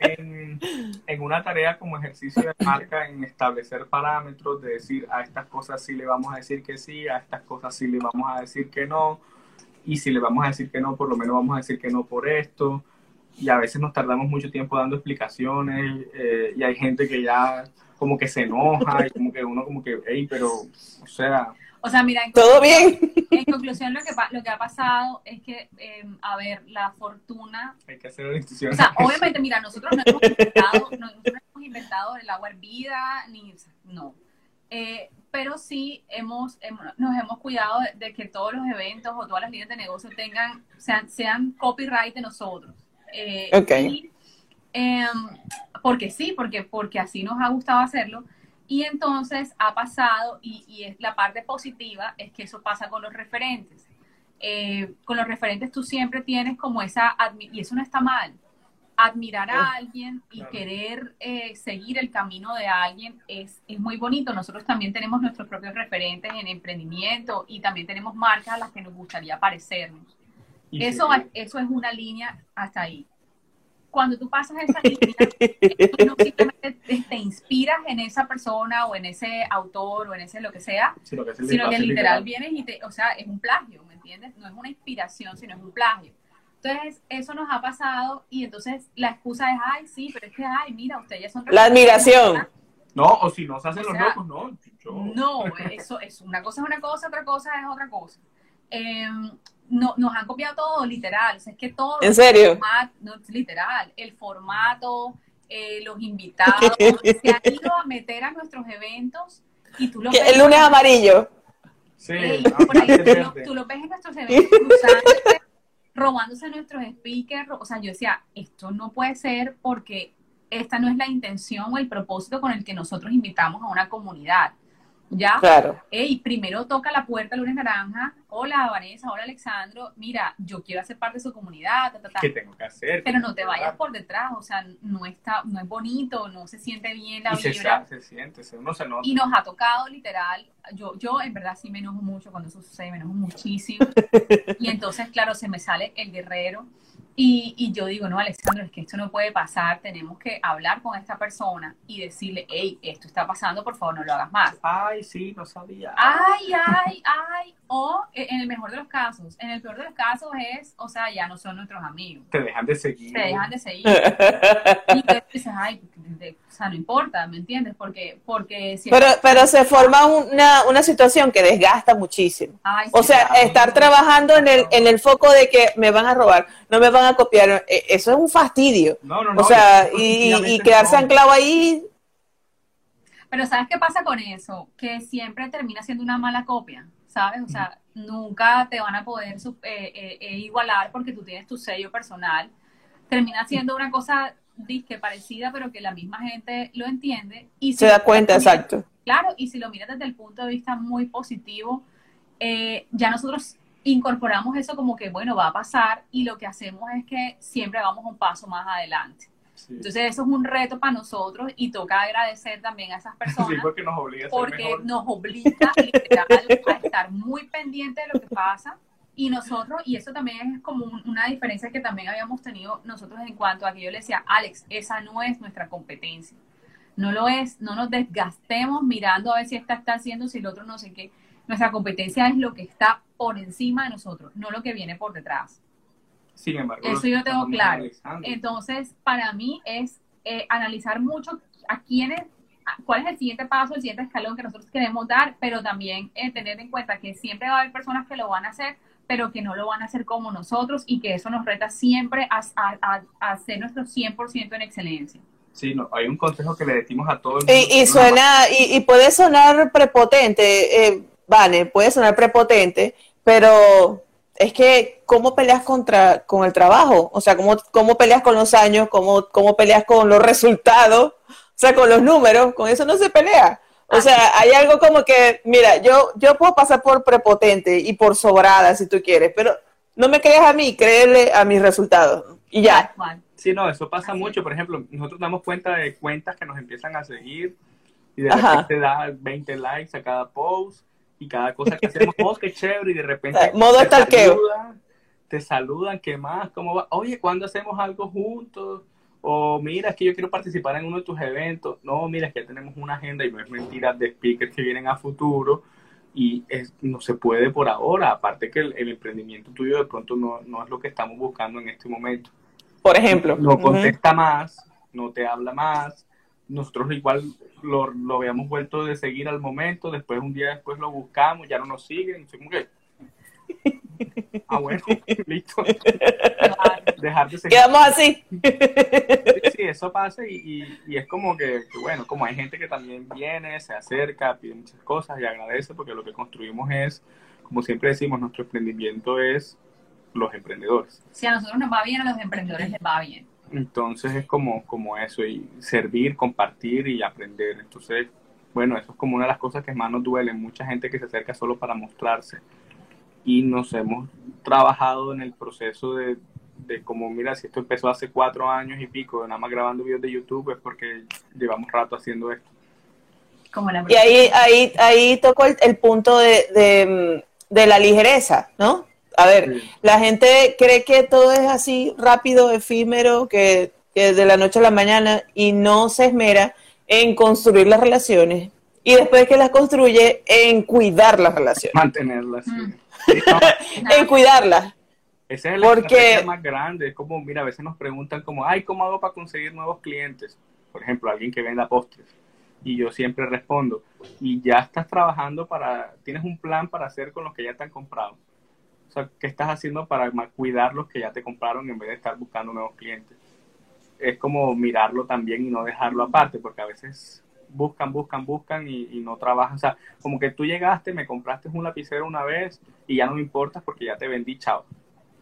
en, en una tarea como ejercicio de marca en establecer parámetros, de decir a estas cosas sí le vamos a decir que sí, a estas cosas sí le vamos a decir que no, y si le vamos a decir que no, por lo menos vamos a decir que no por esto, y a veces nos tardamos mucho tiempo dando explicaciones, eh, y hay gente que ya como que se enoja, y como que uno como que, hey, pero, o sea, O sea, mira, en ¿Todo bien? En conclusión, lo que, pa- lo que ha pasado es que, eh, a ver, la fortuna. hay que hacer una institución. O sea, obviamente, mira, nosotros no hemos inventado, no, hemos inventado el agua hervida, ni. o sea, No. Eh, pero sí hemos, hemos- nos hemos cuidado de, de que todos los eventos o todas las líneas de negocio tengan, sean, sean copyright de nosotros. Eh, y, em, porque sí, porque, porque así nos ha gustado hacerlo. Y entonces ha pasado, y, y es la parte positiva, es que eso pasa con los referentes. Eh, con los referentes tú siempre tienes como esa, y eso no está mal, admirar a alguien y Claro. querer eh, seguir el camino de alguien es, es muy bonito. Nosotros también tenemos nuestros propios referentes en emprendimiento y también tenemos marcas a las que nos gustaría parecernos. Eso, sí. es- eso es una línea hasta ahí. Cuando tú pasas esa <laughs> línea, tú no simplemente te, te inspiras en esa persona o en ese autor o en ese lo que sea, sino que, sino que literal vienes y te, o sea, es un plagio, ¿me entiendes? No es una inspiración, sino es un plagio. Entonces, eso nos ha pasado y entonces la excusa es, ay, sí, pero es que, ay, mira, ustedes ya son... La admiración. No, o si no se hacen O los sea, locos, no. Yo, No, eso es una cosa es una cosa, otra cosa es otra cosa. Eh, no, nos han copiado todo, literal. O sea, es que todo. ¿En serio? el format- no, literal. El formato, eh, los invitados, <laughs> se han ido a meter a nuestros eventos y tú lo ves. el lunes amarillo. Sí, no, por ahí, tú, lo, verde. tú lo ves en nuestros eventos <laughs> robándose nuestros speakers. O sea, yo decía, esto no puede ser porque esta no es la intención o el propósito con el que nosotros invitamos a una comunidad. ¿Ya? Claro. Ey, primero toca la puerta Lunes Naranja. Hola, Vanessa. Hola, Alexandro. Mira, yo quiero ser parte de su comunidad. ta, ta, ta. ¿Qué tengo que hacer? Pero no te vayas por detrás. O sea, no está, no es bonito, no se siente bien la Y se, vibra. sa- se siente, se- uno se nota. Y nos ha tocado literal, yo, yo en verdad sí me enojo mucho cuando eso sucede, me enojo muchísimo. <laughs> Y entonces, claro, se me sale el guerrero. Y, y yo digo, no, Alexandro, es que esto no puede pasar, tenemos que hablar con esta persona y decirle, hey, esto está pasando, por favor, no lo hagas más. Ay, sí, no sabía. Ay, ay, ay. O eh, en el mejor de los casos, en el peor de los casos es, o sea, ya no son nuestros amigos. Te dejan de seguir. Te dejan de seguir. <laughs> Y tú dices, ay, de- o sea, no importa, ¿me entiendes? Porque, porque si Pero, pero se forma una, una situación que desgasta muchísimo. Ay, O sí, sea, claro. estar trabajando en el, en el foco de que me van a robar, no me van a copiar, eh, eso es un fastidio. No, no, no. O sea, y, quedarse no. anclado ahí, Pero ¿sabes qué pasa con eso? Que siempre termina siendo una mala copia, ¿sabes? O sea, nunca te van a poder eh, eh, eh, igualar porque tú tienes tu sello personal. termina siendo una cosa disque parecida, pero que la misma gente lo entiende. Y si Se da cuenta, miras- exacto. Claro, y si lo miras desde el punto de vista muy positivo, eh, ya nosotros incorporamos eso como que, bueno, va a pasar y lo que hacemos es que siempre vamos un paso más adelante. Sí. Entonces eso es un reto para nosotros y toca agradecer también a esas <laughs> Sí, personas porque nos obliga a ser porque nos obliga literal a estar muy pendiente de lo que pasa y nosotros, y eso también es como un- una diferencia que también habíamos tenido nosotros en cuanto a que yo le decía, Alex, esa no es nuestra competencia, no lo es, no nos desgastemos mirando a ver si esta está haciendo, si el otro no sé qué, nuestra competencia es lo que está por encima de nosotros, no lo que viene por detrás. Sin embargo, Eso yo tengo claro. analizando. Entonces, para mí es eh, analizar mucho a quiénes, a- cuál es el siguiente paso, el siguiente escalón que nosotros queremos dar, pero también eh, tener en cuenta que siempre va a haber personas que lo van a hacer, pero que no lo van a hacer como nosotros y que eso nos reta siempre a, a, a- a hacer nuestro 100% en excelencia. Sí, no, hay un consejo que le decimos a todo el mundo. Y, y suena, y, y puede sonar prepotente, eh, Vane, puede sonar prepotente, pero es que ¿cómo peleas contra con el trabajo? O sea, ¿cómo, cómo peleas con los años? ¿Cómo, ¿Cómo peleas con los resultados? O sea, con los números, con eso no se pelea. O sea, hay algo como que, mira, yo, yo puedo pasar por prepotente y por sobrada si tú quieres, pero no me creas a mí, créele a mis resultados. Y ya. Sí, no, eso pasa Así mucho. Por ejemplo, nosotros damos cuenta de cuentas que nos empiezan a seguir y de Ajá. repente da 20 likes a cada post y cada cosa que hacemos, <laughs> oh, qué chévere, y de repente modo saludan, te saludan, ¿qué más? ¿Cómo va? Oye, ¿cuándo hacemos algo juntos? O mira, es que yo quiero participar en uno de tus eventos. No, mira, es que ya tenemos una agenda y no es mentira de speakers que vienen a futuro y es, no se puede por ahora. Aparte que el, el emprendimiento tuyo de pronto no, no es lo que estamos buscando en este momento Por ejemplo. no contesta más, no te habla más. Nosotros igual lo, lo habíamos vuelto de seguir al momento, después un día después lo buscamos, ya no nos siguen, así como que... <laughs> Ah, bueno, listo. Dejar de seguir. Quedamos así. Sí, sí, eso pasa y, y- y es como que, que, bueno, como hay gente que también viene, se acerca, pide muchas cosas y agradece porque lo que construimos es, como siempre decimos, nuestro emprendimiento es los emprendedores. Si a nosotros nos va bien, a los emprendedores les va bien. Entonces es como, como eso, y servir, compartir y aprender. Entonces, bueno, eso es como una de las cosas que más nos duelen. Mucha gente que se acerca solo para mostrarse. Y nos hemos trabajado en el proceso de, de como, mira, si esto empezó hace cuatro años y pico, nada más grabando videos de YouTube, es porque llevamos rato haciendo esto. Como la Y ahí, ahí, ahí tocó el, el punto de, de, de la ligereza, ¿no? A ver, Sí. la gente cree que todo es así rápido, efímero, que, que de la noche a la mañana y no se esmera en construir las relaciones y después que las construye en cuidar las relaciones, Mantenerla así. Mm. Sí, no, <laughs> en cuidarlas. Ese es el Porque- más grande. Es como, mira, a veces nos preguntan como, ay, ¿cómo hago para conseguir nuevos clientes? Por ejemplo, alguien que venda postres. Y yo siempre respondo, y ya estás trabajando para, tienes un plan para hacer con los que ya te han comprado. O sea, ¿qué estás haciendo para cuidar los que ya te compraron en vez de estar buscando nuevos clientes? Es como mirarlo también y no dejarlo aparte, porque a veces buscan, buscan, buscan y, y no trabajan. O sea, como que tú llegaste, me compraste un lapicero una vez y ya no me importas porque ya te vendí, chao.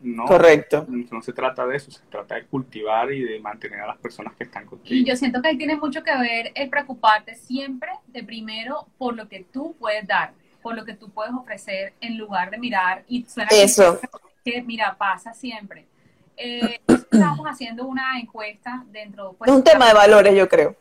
No, Correcto. no se trata de eso, se trata de cultivar y de mantener a las personas que están contigo. Y yo siento que ahí tiene mucho que ver el preocuparte siempre de primero por lo que tú puedes dar, por lo que tú puedes ofrecer, en lugar de mirar y suena Eso. que mira, pasa siempre. Eh, <clears throat> nosotros estábamos haciendo una encuesta dentro pues, Es un tema de valores, yo creo.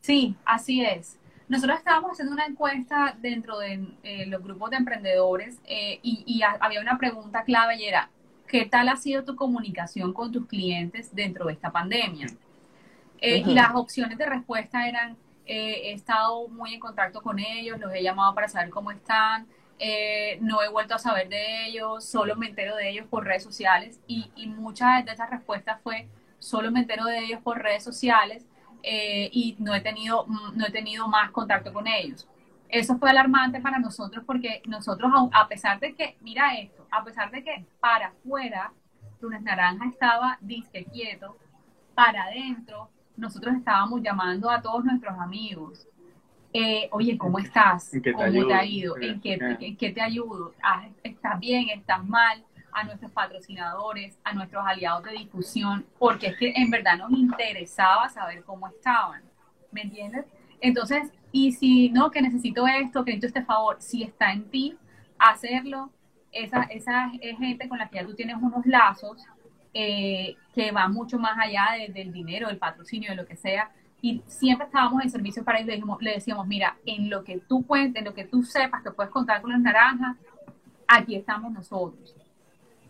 Sí, así es. Nosotros estábamos haciendo una encuesta dentro de eh, los grupos de emprendedores eh, y, y ha- había una pregunta clave y era, ¿qué tal ha sido tu comunicación con tus clientes dentro de esta pandemia? Eh. Y las opciones de respuesta eran, eh, he estado muy en contacto con ellos, los he llamado para saber cómo están, eh, no he vuelto a saber de ellos, solo me entero de ellos por redes sociales y, y muchas de esas respuestas fue, solo me entero de ellos por redes sociales eh, y no he tenido no he tenido más contacto con ellos. Eso fue alarmante para nosotros porque nosotros, a pesar de que, mira esto, a pesar de que para afuera Lunes Naranja estaba disque quieto, para adentro nosotros estábamos llamando a todos nuestros amigos. Eh, Oye, ¿cómo estás? ¿En qué te ¿Cómo ayudo? te ha ido? ¿En qué, en qué te ayudo? Ah, ¿Estás bien? ¿Estás mal? a nuestros patrocinadores, a nuestros aliados de difusión, porque es que en verdad nos interesaba saber cómo estaban. ¿Me entiendes? Entonces, y si no, que necesito esto, que necesito este favor, si está en ti hacerlo, esa, esa es gente con la que ya tú tienes unos lazos eh, que van mucho más allá de- del dinero, del patrocinio, de lo que sea. Y siempre estábamos en servicio para ellos. Le, dijimos- le decíamos, mira, en lo que tú cuentes, en lo que tú sepas que puedes contar con las naranjas, aquí estamos nosotros.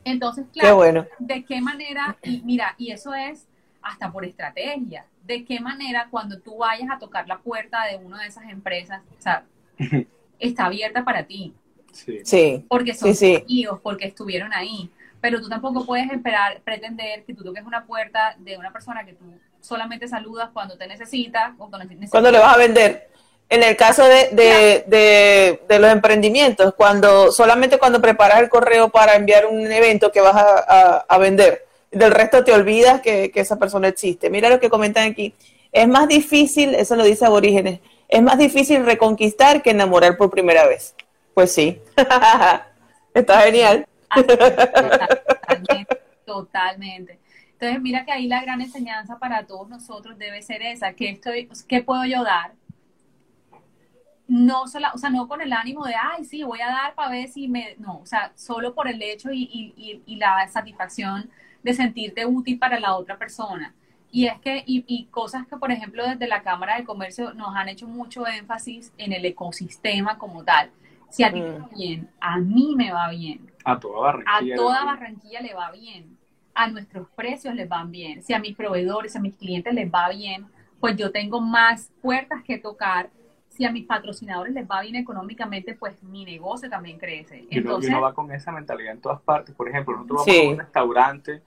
Entonces, Qué claro, bueno. ¿de qué manera? Y mira, y eso es hasta por estrategia. ¿De qué manera cuando tú vayas a tocar la puerta de una de esas empresas, o sea, <laughs> está abierta para ti? Sí. Sí, Porque son Sí, sí. amigos, porque estuvieron ahí. Pero tú tampoco puedes esperar, pretender que tú toques una puerta de una persona que tú solamente saludas cuando te necesita. o Cuando, necesitas. cuando le vas a vender. En el caso de, de, de, de los emprendimientos, cuando solamente cuando preparas el correo para enviar un evento que vas a, a- a vender, del resto te olvidas que, que esa persona existe. Mira lo que comentan aquí. Es más difícil, eso lo dice Aborígenes, es más difícil reconquistar que enamorar por primera vez. Pues sí. <laughs> Está genial. Totalmente. Entonces, mira que ahí la gran enseñanza para todos nosotros debe ser esa, que estoy, ¿qué puedo yo dar? No sola, o sea, no con el ánimo de, ay, sí, voy a dar para ver si me, no, o sea, solo por el hecho y, y- y- y la satisfacción de sentirte útil para la otra persona. Y es que, y, y cosas que, por ejemplo, desde la Cámara de Comercio nos han hecho mucho énfasis en el ecosistema como tal. Si a ti te va bien, a mí me va bien A toda a Barranquilla. toda ¿no? Barranquilla le va bien, a nuestros precios les van bien, si a mis proveedores, a mis clientes les va bien, pues yo tengo más puertas que tocar. Si a mis patrocinadores les va bien económicamente, pues mi negocio también crece. Y uno, y Entonces, uno va con esa mentalidad en todas partes. Por ejemplo, nosotros vamos Sí. a un restaurante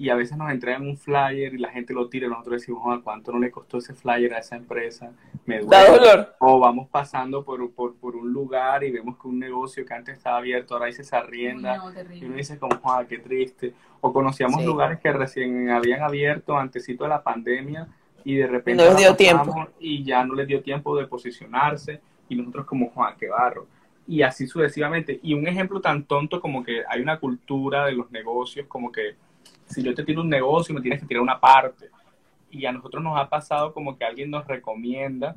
y a veces nos entregan un flyer y la gente lo tira y nosotros decimos, "Joder, ¿cuánto no le costó ese flyer a esa empresa? Me Da duele. dolor. O vamos pasando por, por, por un lugar y vemos que un negocio que antes estaba abierto ahora dice se arrienda. no, Y uno dice como, "Joder, qué triste. O conocíamos Sí. lugares que recién habían abierto antesito de la pandemia y de repente No les dio pasamos y ya no les dio tiempo de posicionarse y nosotros como, Juan, qué barro. Y así sucesivamente. Y un ejemplo tan tonto como que hay una cultura de los negocios como que si yo te tiro un negocio me tienes que tirar una parte. Y a nosotros nos ha pasado como que alguien nos recomienda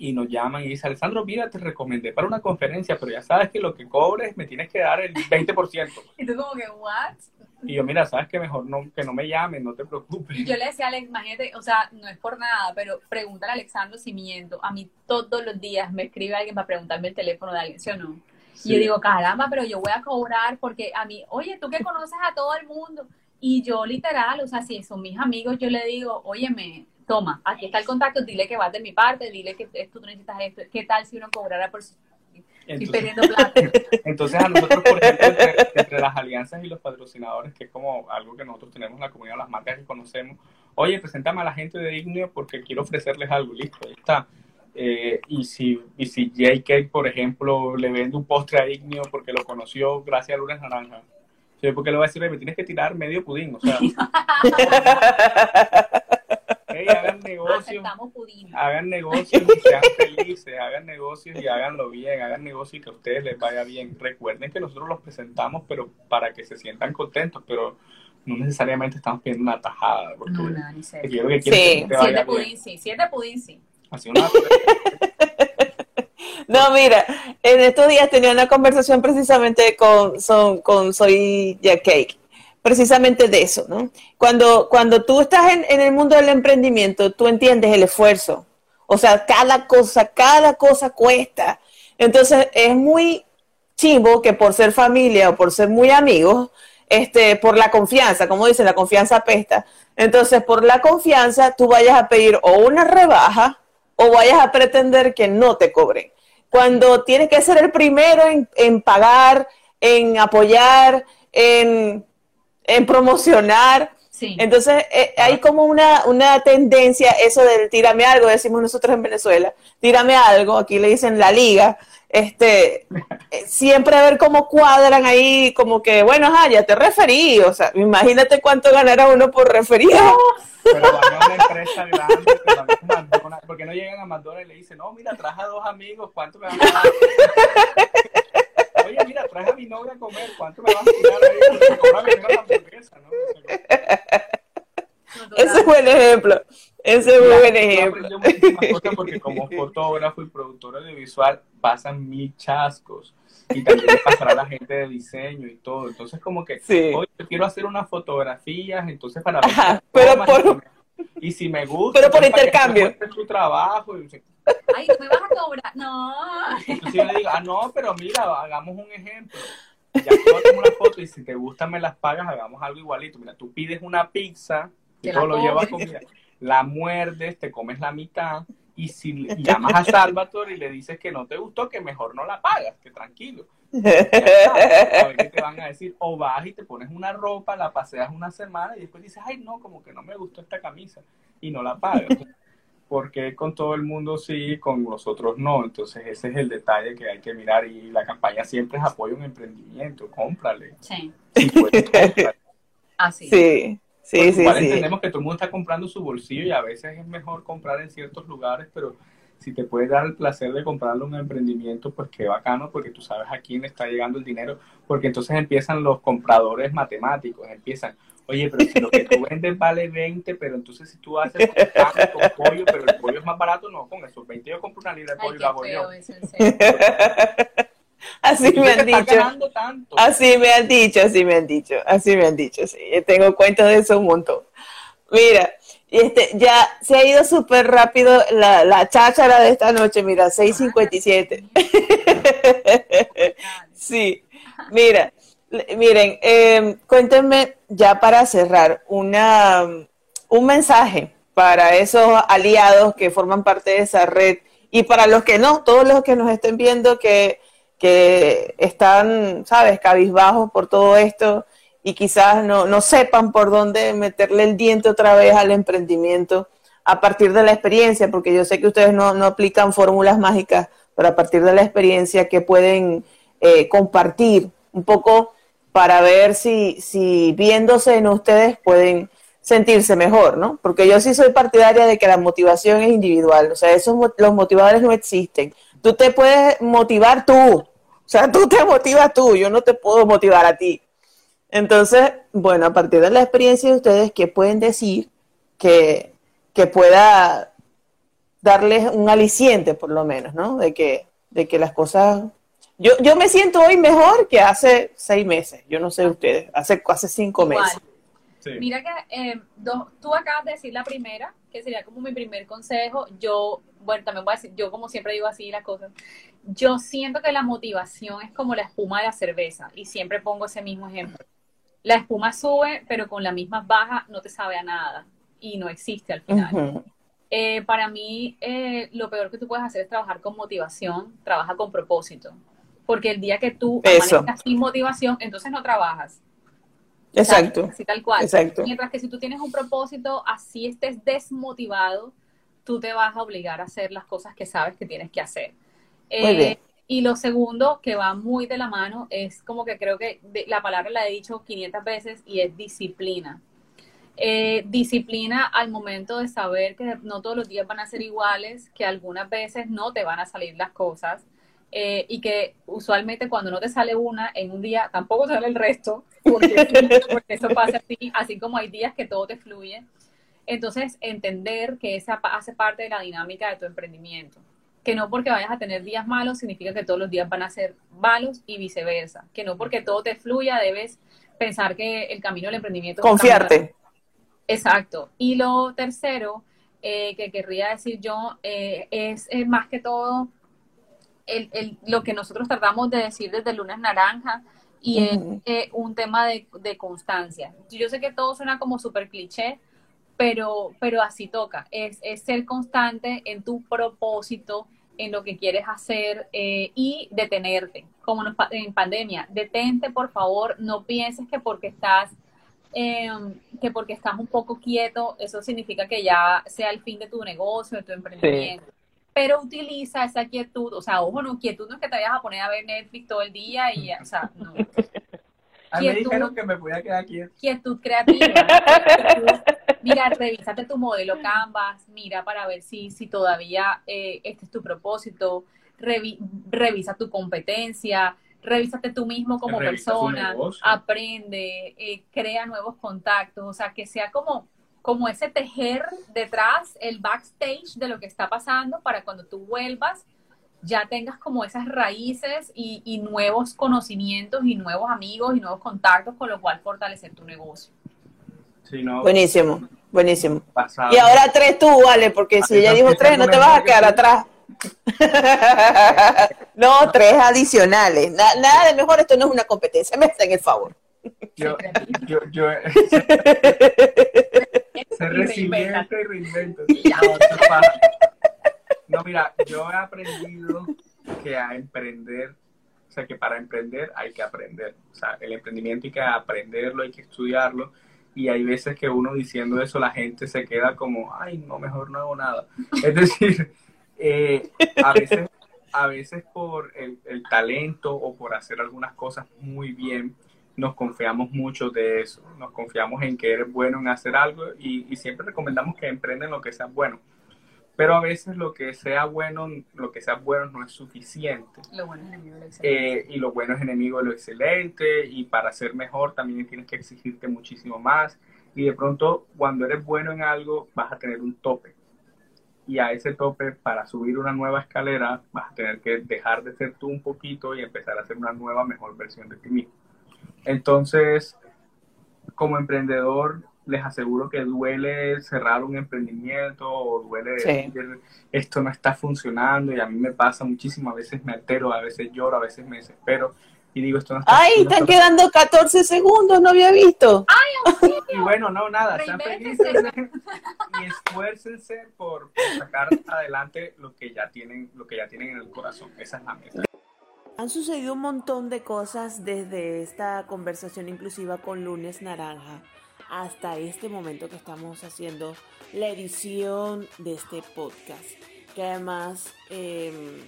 y nos llaman y dice, Alessandro, mira, te recomendé para una conferencia, pero ya sabes que lo que cobres me tienes que dar el 20%. <laughs> Y tú como que, ¿what? Y yo, mira, sabes que mejor no, que no me llamen, no te preocupes. Yo le decía a Alex, imagínate, o sea, no es por nada, pero pregúntale a Alexandro si miento. A mí todos los días me escribe alguien para preguntarme el teléfono de alguien, ¿sí o no? Y yo digo, caramba, pero yo voy a cobrar porque a mí, oye, tú que conoces a todo el mundo. Y yo literal, o sea, si son mis amigos, yo le digo, óyeme, toma, aquí está el contacto, dile que vas de mi parte, dile que esto tú necesitas esto. ¿Qué tal si uno cobrara por... Estoy entonces, perdiendo plata. <laughs> entonces a nosotros, por ejemplo, entre, entre las alianzas y los patrocinadores, que es como algo que nosotros tenemos en la comunidad, las marcas que conocemos, oye, preséntame a la gente de Ignio porque quiero ofrecerles algo, listo, ahí está. Eh, y si, y si JK, por ejemplo, le vende un postre a Ignio porque lo conoció gracias a Lunes Naranja, yo porque le voy a decir, "Oye, me tienes que tirar medio pudín, o sea, <laughs> hey, hagan negocios, hagan negocios y sean felices, hagan negocios y háganlo bien, hagan negocios y que a ustedes les vaya bien. Recuerden que nosotros los presentamos, pero para que se sientan contentos, pero no necesariamente estamos pidiendo una tajada, porque No, nada, ni Sí. Siete pudín, sí. Siete pudín, sí. <laughs> No, mira, en estos días tenía una conversación precisamente con, son- con Soy Jack Cake, precisamente de eso, ¿no? Cuando, cuando tú estás en, en el mundo del emprendimiento, tú entiendes el esfuerzo. O sea, cada cosa, cada cosa cuesta. Entonces, es muy chimbo que por ser familia o por ser muy amigos, este, por la confianza, como dicen, la confianza apesta. Entonces, por la confianza, tú vayas a pedir o una rebaja o vayas a pretender que no te cobren. Cuando tienes que ser el primero en, en pagar, en apoyar, en, en promocionar, Sí. entonces eh, hay como una, una tendencia, eso del tírame algo, decimos nosotros en Venezuela, tírame algo, aquí le dicen la liga, este, <laughs> eh, siempre a ver cómo cuadran ahí, como que, bueno, ajá, ya te referí, o sea, imagínate cuánto ganará uno por referido. Pero van a una empresa grande, pero McDonald's, porque no llegan a McDonald's y le dicen, no, mira, traje a dos amigos, ¿cuánto me van a dar? oye, mira, traje a mi novia a comer, ¿cuánto me vas a tirar ahí? Porque cóbrame una hamburguesa, ¿no? O sea, Ese es buen ejemplo. Ese es muy buen ejemplo. Yo aprendí muchísimas cosas porque como fotógrafo y productor audiovisual pasan mil chascos y también le pasará a la gente de diseño y todo. Entonces como que, Sí. oye, yo quiero hacer unas fotografías, entonces para ver Ajá, pero por- y, si me gusta, Pero por entonces, para que intercambio. su trabajo. Y, Ay, ¿tú me vas a cobrar? No. entonces yo le digo, ah, no, pero mira, hagamos un ejemplo. Ya tengo una foto y si te gusta me las pagas, hagamos algo igualito. Mira, tú pides una pizza, y Te todo lo llevas comida, la muerdes, te comes la mitad y si <laughs> llamas a Salvatore y le dices que no te gustó, que mejor no la pagas, que tranquilo. <laughs> Está. A ver qué te van a decir. O vas y te pones una ropa, la paseas una semana y después dices, ay, no, como que no me gustó esta camisa y no la pagas. Porque con todo el mundo sí, con los otros no. Entonces ese es el detalle que hay que mirar y la campaña siempre es apoyo a un emprendimiento, cómprale. Sí, Si puedes, <laughs> cómprale. así. Sí, sí, sí, igual sí. entendemos que todo el mundo está comprando su bolsillo y a veces es mejor comprar en ciertos lugares, pero si te puedes dar el placer de comprarle un emprendimiento, pues qué bacano, porque tú sabes a quién le está llegando el dinero, porque entonces empiezan los compradores matemáticos, empiezan, oye, pero si lo que tú vendes vale 20, pero entonces si tú haces con pollo, pero el pollo es más barato, no, con esos 20 yo compro una libra de Ay, pollo y la hago yo. <laughs> feo eso, en serio. Así me han dicho. tanto. Así me han dicho, así me han dicho, así me han dicho, sí. Yo tengo cuentos de eso un montón. Mira, este, ya se ha ido súper rápido la, la cháchara de esta noche, mira, 6.57. <laughs> Sí, mira, miren, eh, cuéntenme ya para cerrar una, un mensaje para esos aliados que forman parte de esa red y para los que no, todos los que nos estén viendo que, que están, sabes, cabizbajos por todo esto y quizás no, no sepan por dónde meterle el diente otra vez al emprendimiento a partir de la experiencia, porque yo sé que ustedes no, no aplican fórmulas mágicas, pero a partir de la experiencia que pueden eh, compartir un poco para ver si, si viéndose en ustedes pueden sentirse mejor, ¿no? Porque yo sí soy partidaria de que la motivación es individual, o sea, esos los motivadores no existen. Tú te puedes motivar tú, sea, tú te motivas tú, yo no te puedo motivar a ti. Entonces, bueno, a partir de la experiencia de ustedes, ¿qué pueden decir que, que pueda darles un aliciente, por lo menos, ¿no? De que, de que las cosas... Yo, yo me siento hoy mejor que hace seis meses, yo no sé ustedes, hace, hace cinco Igual. meses. Sí. Mira que eh, dos- tú acabas de decir la primera, que sería como mi primer consejo. Yo, bueno, también voy a decir, yo como siempre digo así las cosas, yo siento que la motivación es como la espuma de la cerveza y siempre pongo ese mismo ejemplo. La espuma sube, pero con la misma baja no te sabe a nada y no existe al final. Eh, para mí, eh, lo peor que tú puedes hacer es trabajar con motivación, trabaja con propósito. Porque el día que tú amanezcas sin motivación, entonces no trabajas. Exacto, Así tal cual. exacto. Mientras que si tú tienes un propósito, así estés desmotivado, tú te vas a obligar a hacer las cosas que sabes que tienes que hacer. Muy bien. Y lo segundo, que va muy de la mano, es como que creo que de- la palabra la he dicho 500 veces y es disciplina. Eh, disciplina al momento de saber que no todos los días van a ser iguales, que algunas veces no te van a salir las cosas eh, y que usualmente cuando no te sale una en un día tampoco te sale el resto, porque, <laughs> porque eso pasa así, así como hay días que todo te fluye. Entonces, entender que esa hace parte de la dinámica de tu emprendimiento. Que no porque vayas a tener días malos significa que todos los días van a ser malos y viceversa. Que no porque todo te fluya debes pensar que el camino del emprendimiento Confiarte. Exacto. Y lo tercero eh, que querría decir yo eh, es eh, más que todo el, el- lo que nosotros tratamos de decir desde el lunes naranja y es un tema de, de constancia. Yo sé que todo suena como súper cliché, pero, pero así toca. Es, es ser constante en tu propósito, en lo que quieres hacer eh, y detenerte, como en pandemia. Detente, por favor, no pienses que porque estás eh, que porque estás un poco quieto, eso significa que ya sea el fin de tu negocio, de tu emprendimiento. Pero utiliza esa quietud, o sea, ojo, no, quietud no es que te vayas a poner a ver Netflix todo el día y, ya, o sea, no. <laughs> A mí me dijeron que me podía quedar quieto. Quietud creativa. quietud. Mira, revísate tu modelo Canvas, mira para ver si, si todavía eh, este es tu propósito, revi- revisa tu competencia, revísate tú mismo como Revisa persona, aprende, eh, crea nuevos contactos, o sea, que sea como, como ese tejer detrás, el backstage de lo que está pasando para cuando tú vuelvas ya tengas como esas raíces y, y nuevos conocimientos y nuevos amigos y nuevos contactos con lo cual fortalecer tu negocio. No, Buenísimo, buenísimo. pasado. Y ahora tres tú, vale, porque si ella dijo tres, no te vas a que quedar atrás. <laughs> no, tres adicionales. Na- nada de mejor, esto no es una competencia, me hacen el favor. Yo, yo, yo, <laughs> Y ser resiliente y reinvento. No, mira, yo he aprendido que a emprender, o sea, que para emprender hay que aprender. O sea, el emprendimiento hay que aprenderlo, hay que estudiarlo. Y hay veces que uno diciendo eso, la gente se queda como, ay, no, mejor no hago nada. <laughs> Es decir, eh, a veces, a veces por el, talento o por hacer algunas cosas muy bien, nos confiamos mucho de eso, nos confiamos en que eres bueno en hacer algo y, y siempre recomendamos que emprenden lo que sea bueno. Pero a veces lo que sea bueno, lo que sea bueno no es suficiente. Lo bueno es enemigo de la excelencia. Eh, y lo bueno es enemigo de lo excelente y para ser mejor también tienes que exigirte muchísimo más y de pronto cuando eres bueno en algo vas a tener un tope y a ese tope para subir una nueva escalera vas a tener que dejar de ser tú un poquito y empezar a hacer una nueva mejor versión de ti mismo entonces como emprendedor les aseguro que duele cerrar un emprendimiento o duele Sí. decir esto no está funcionando y a mí me pasa muchísimo, a veces me altero, a veces lloro, a veces me desespero y digo esto no está Ay, están está- quedando 14 segundos, no había visto. y bueno, no, nada, sean felices y esfuércense por, por sacar adelante lo que ya tienen, lo que ya tienen en el corazón, esa es la meta. Han sucedido un montón de cosas desde esta conversación inclusiva con Lunes Naranja hasta este momento que estamos haciendo la edición de este podcast. Que además, eh,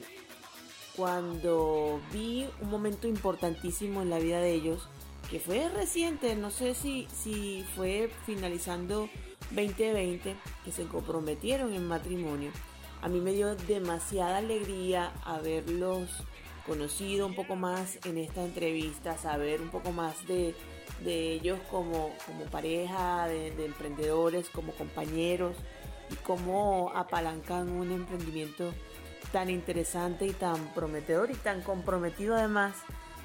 cuando vi un momento importantísimo en la vida de ellos, que fue reciente, no sé si, si fue finalizando 2020, que se comprometieron en matrimonio, a mí me dio demasiada alegría haberlos conocido un poco más en esta entrevista, saber un poco más de, de ellos como, como pareja, de, de emprendedores, como compañeros y cómo apalancan un emprendimiento tan interesante y tan prometedor y tan comprometido además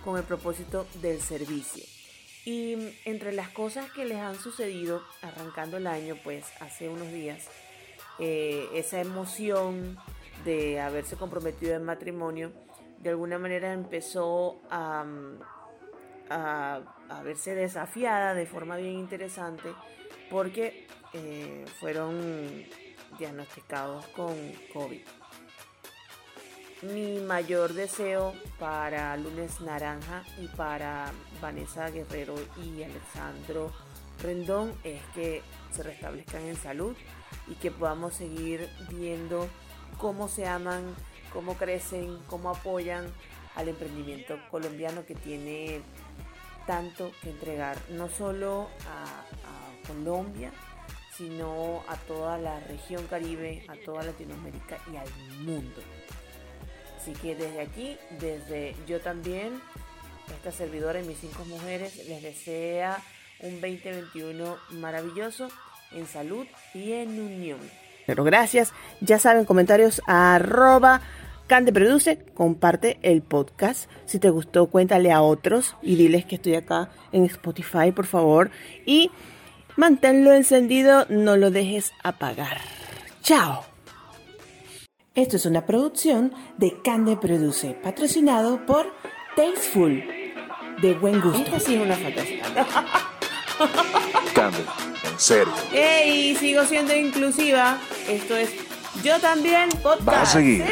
con el propósito del servicio. Y entre las cosas que les han sucedido arrancando el año, pues hace unos días, eh, esa emoción de haberse comprometido en matrimonio, de alguna manera empezó a, a, verse desafiada de forma bien interesante porque eh, fueron diagnosticados con COVID. Mi mayor deseo para Lunes Naranja y para Vanessa Guerrero y Alexandro Rendón es que se restablezcan en salud y que podamos seguir viendo cómo se aman, cómo crecen, cómo apoyan al emprendimiento colombiano que tiene tanto que entregar, no solo a, Colombia, sino a toda la región caribe, a toda Latinoamérica y al mundo. Así que desde aquí, desde yo también, esta servidora y mis cinco mujeres, les desea un 2021 maravilloso en salud y en unión. Pero gracias, ya saben, comentarios a arroba Cande Produce, comparte el podcast. Si te gustó, cuéntale a otros y diles que estoy acá en Spotify, por favor. Y manténlo encendido, no lo dejes apagar. Chao. Esto es una producción de Cande Produce, patrocinado por Tasteful, de buen gusto. Esta sí es una fantasía. <laughs> Cande, serio. Ey, sigo siendo inclusiva. Esto es Yo también podcast. Va a seguir.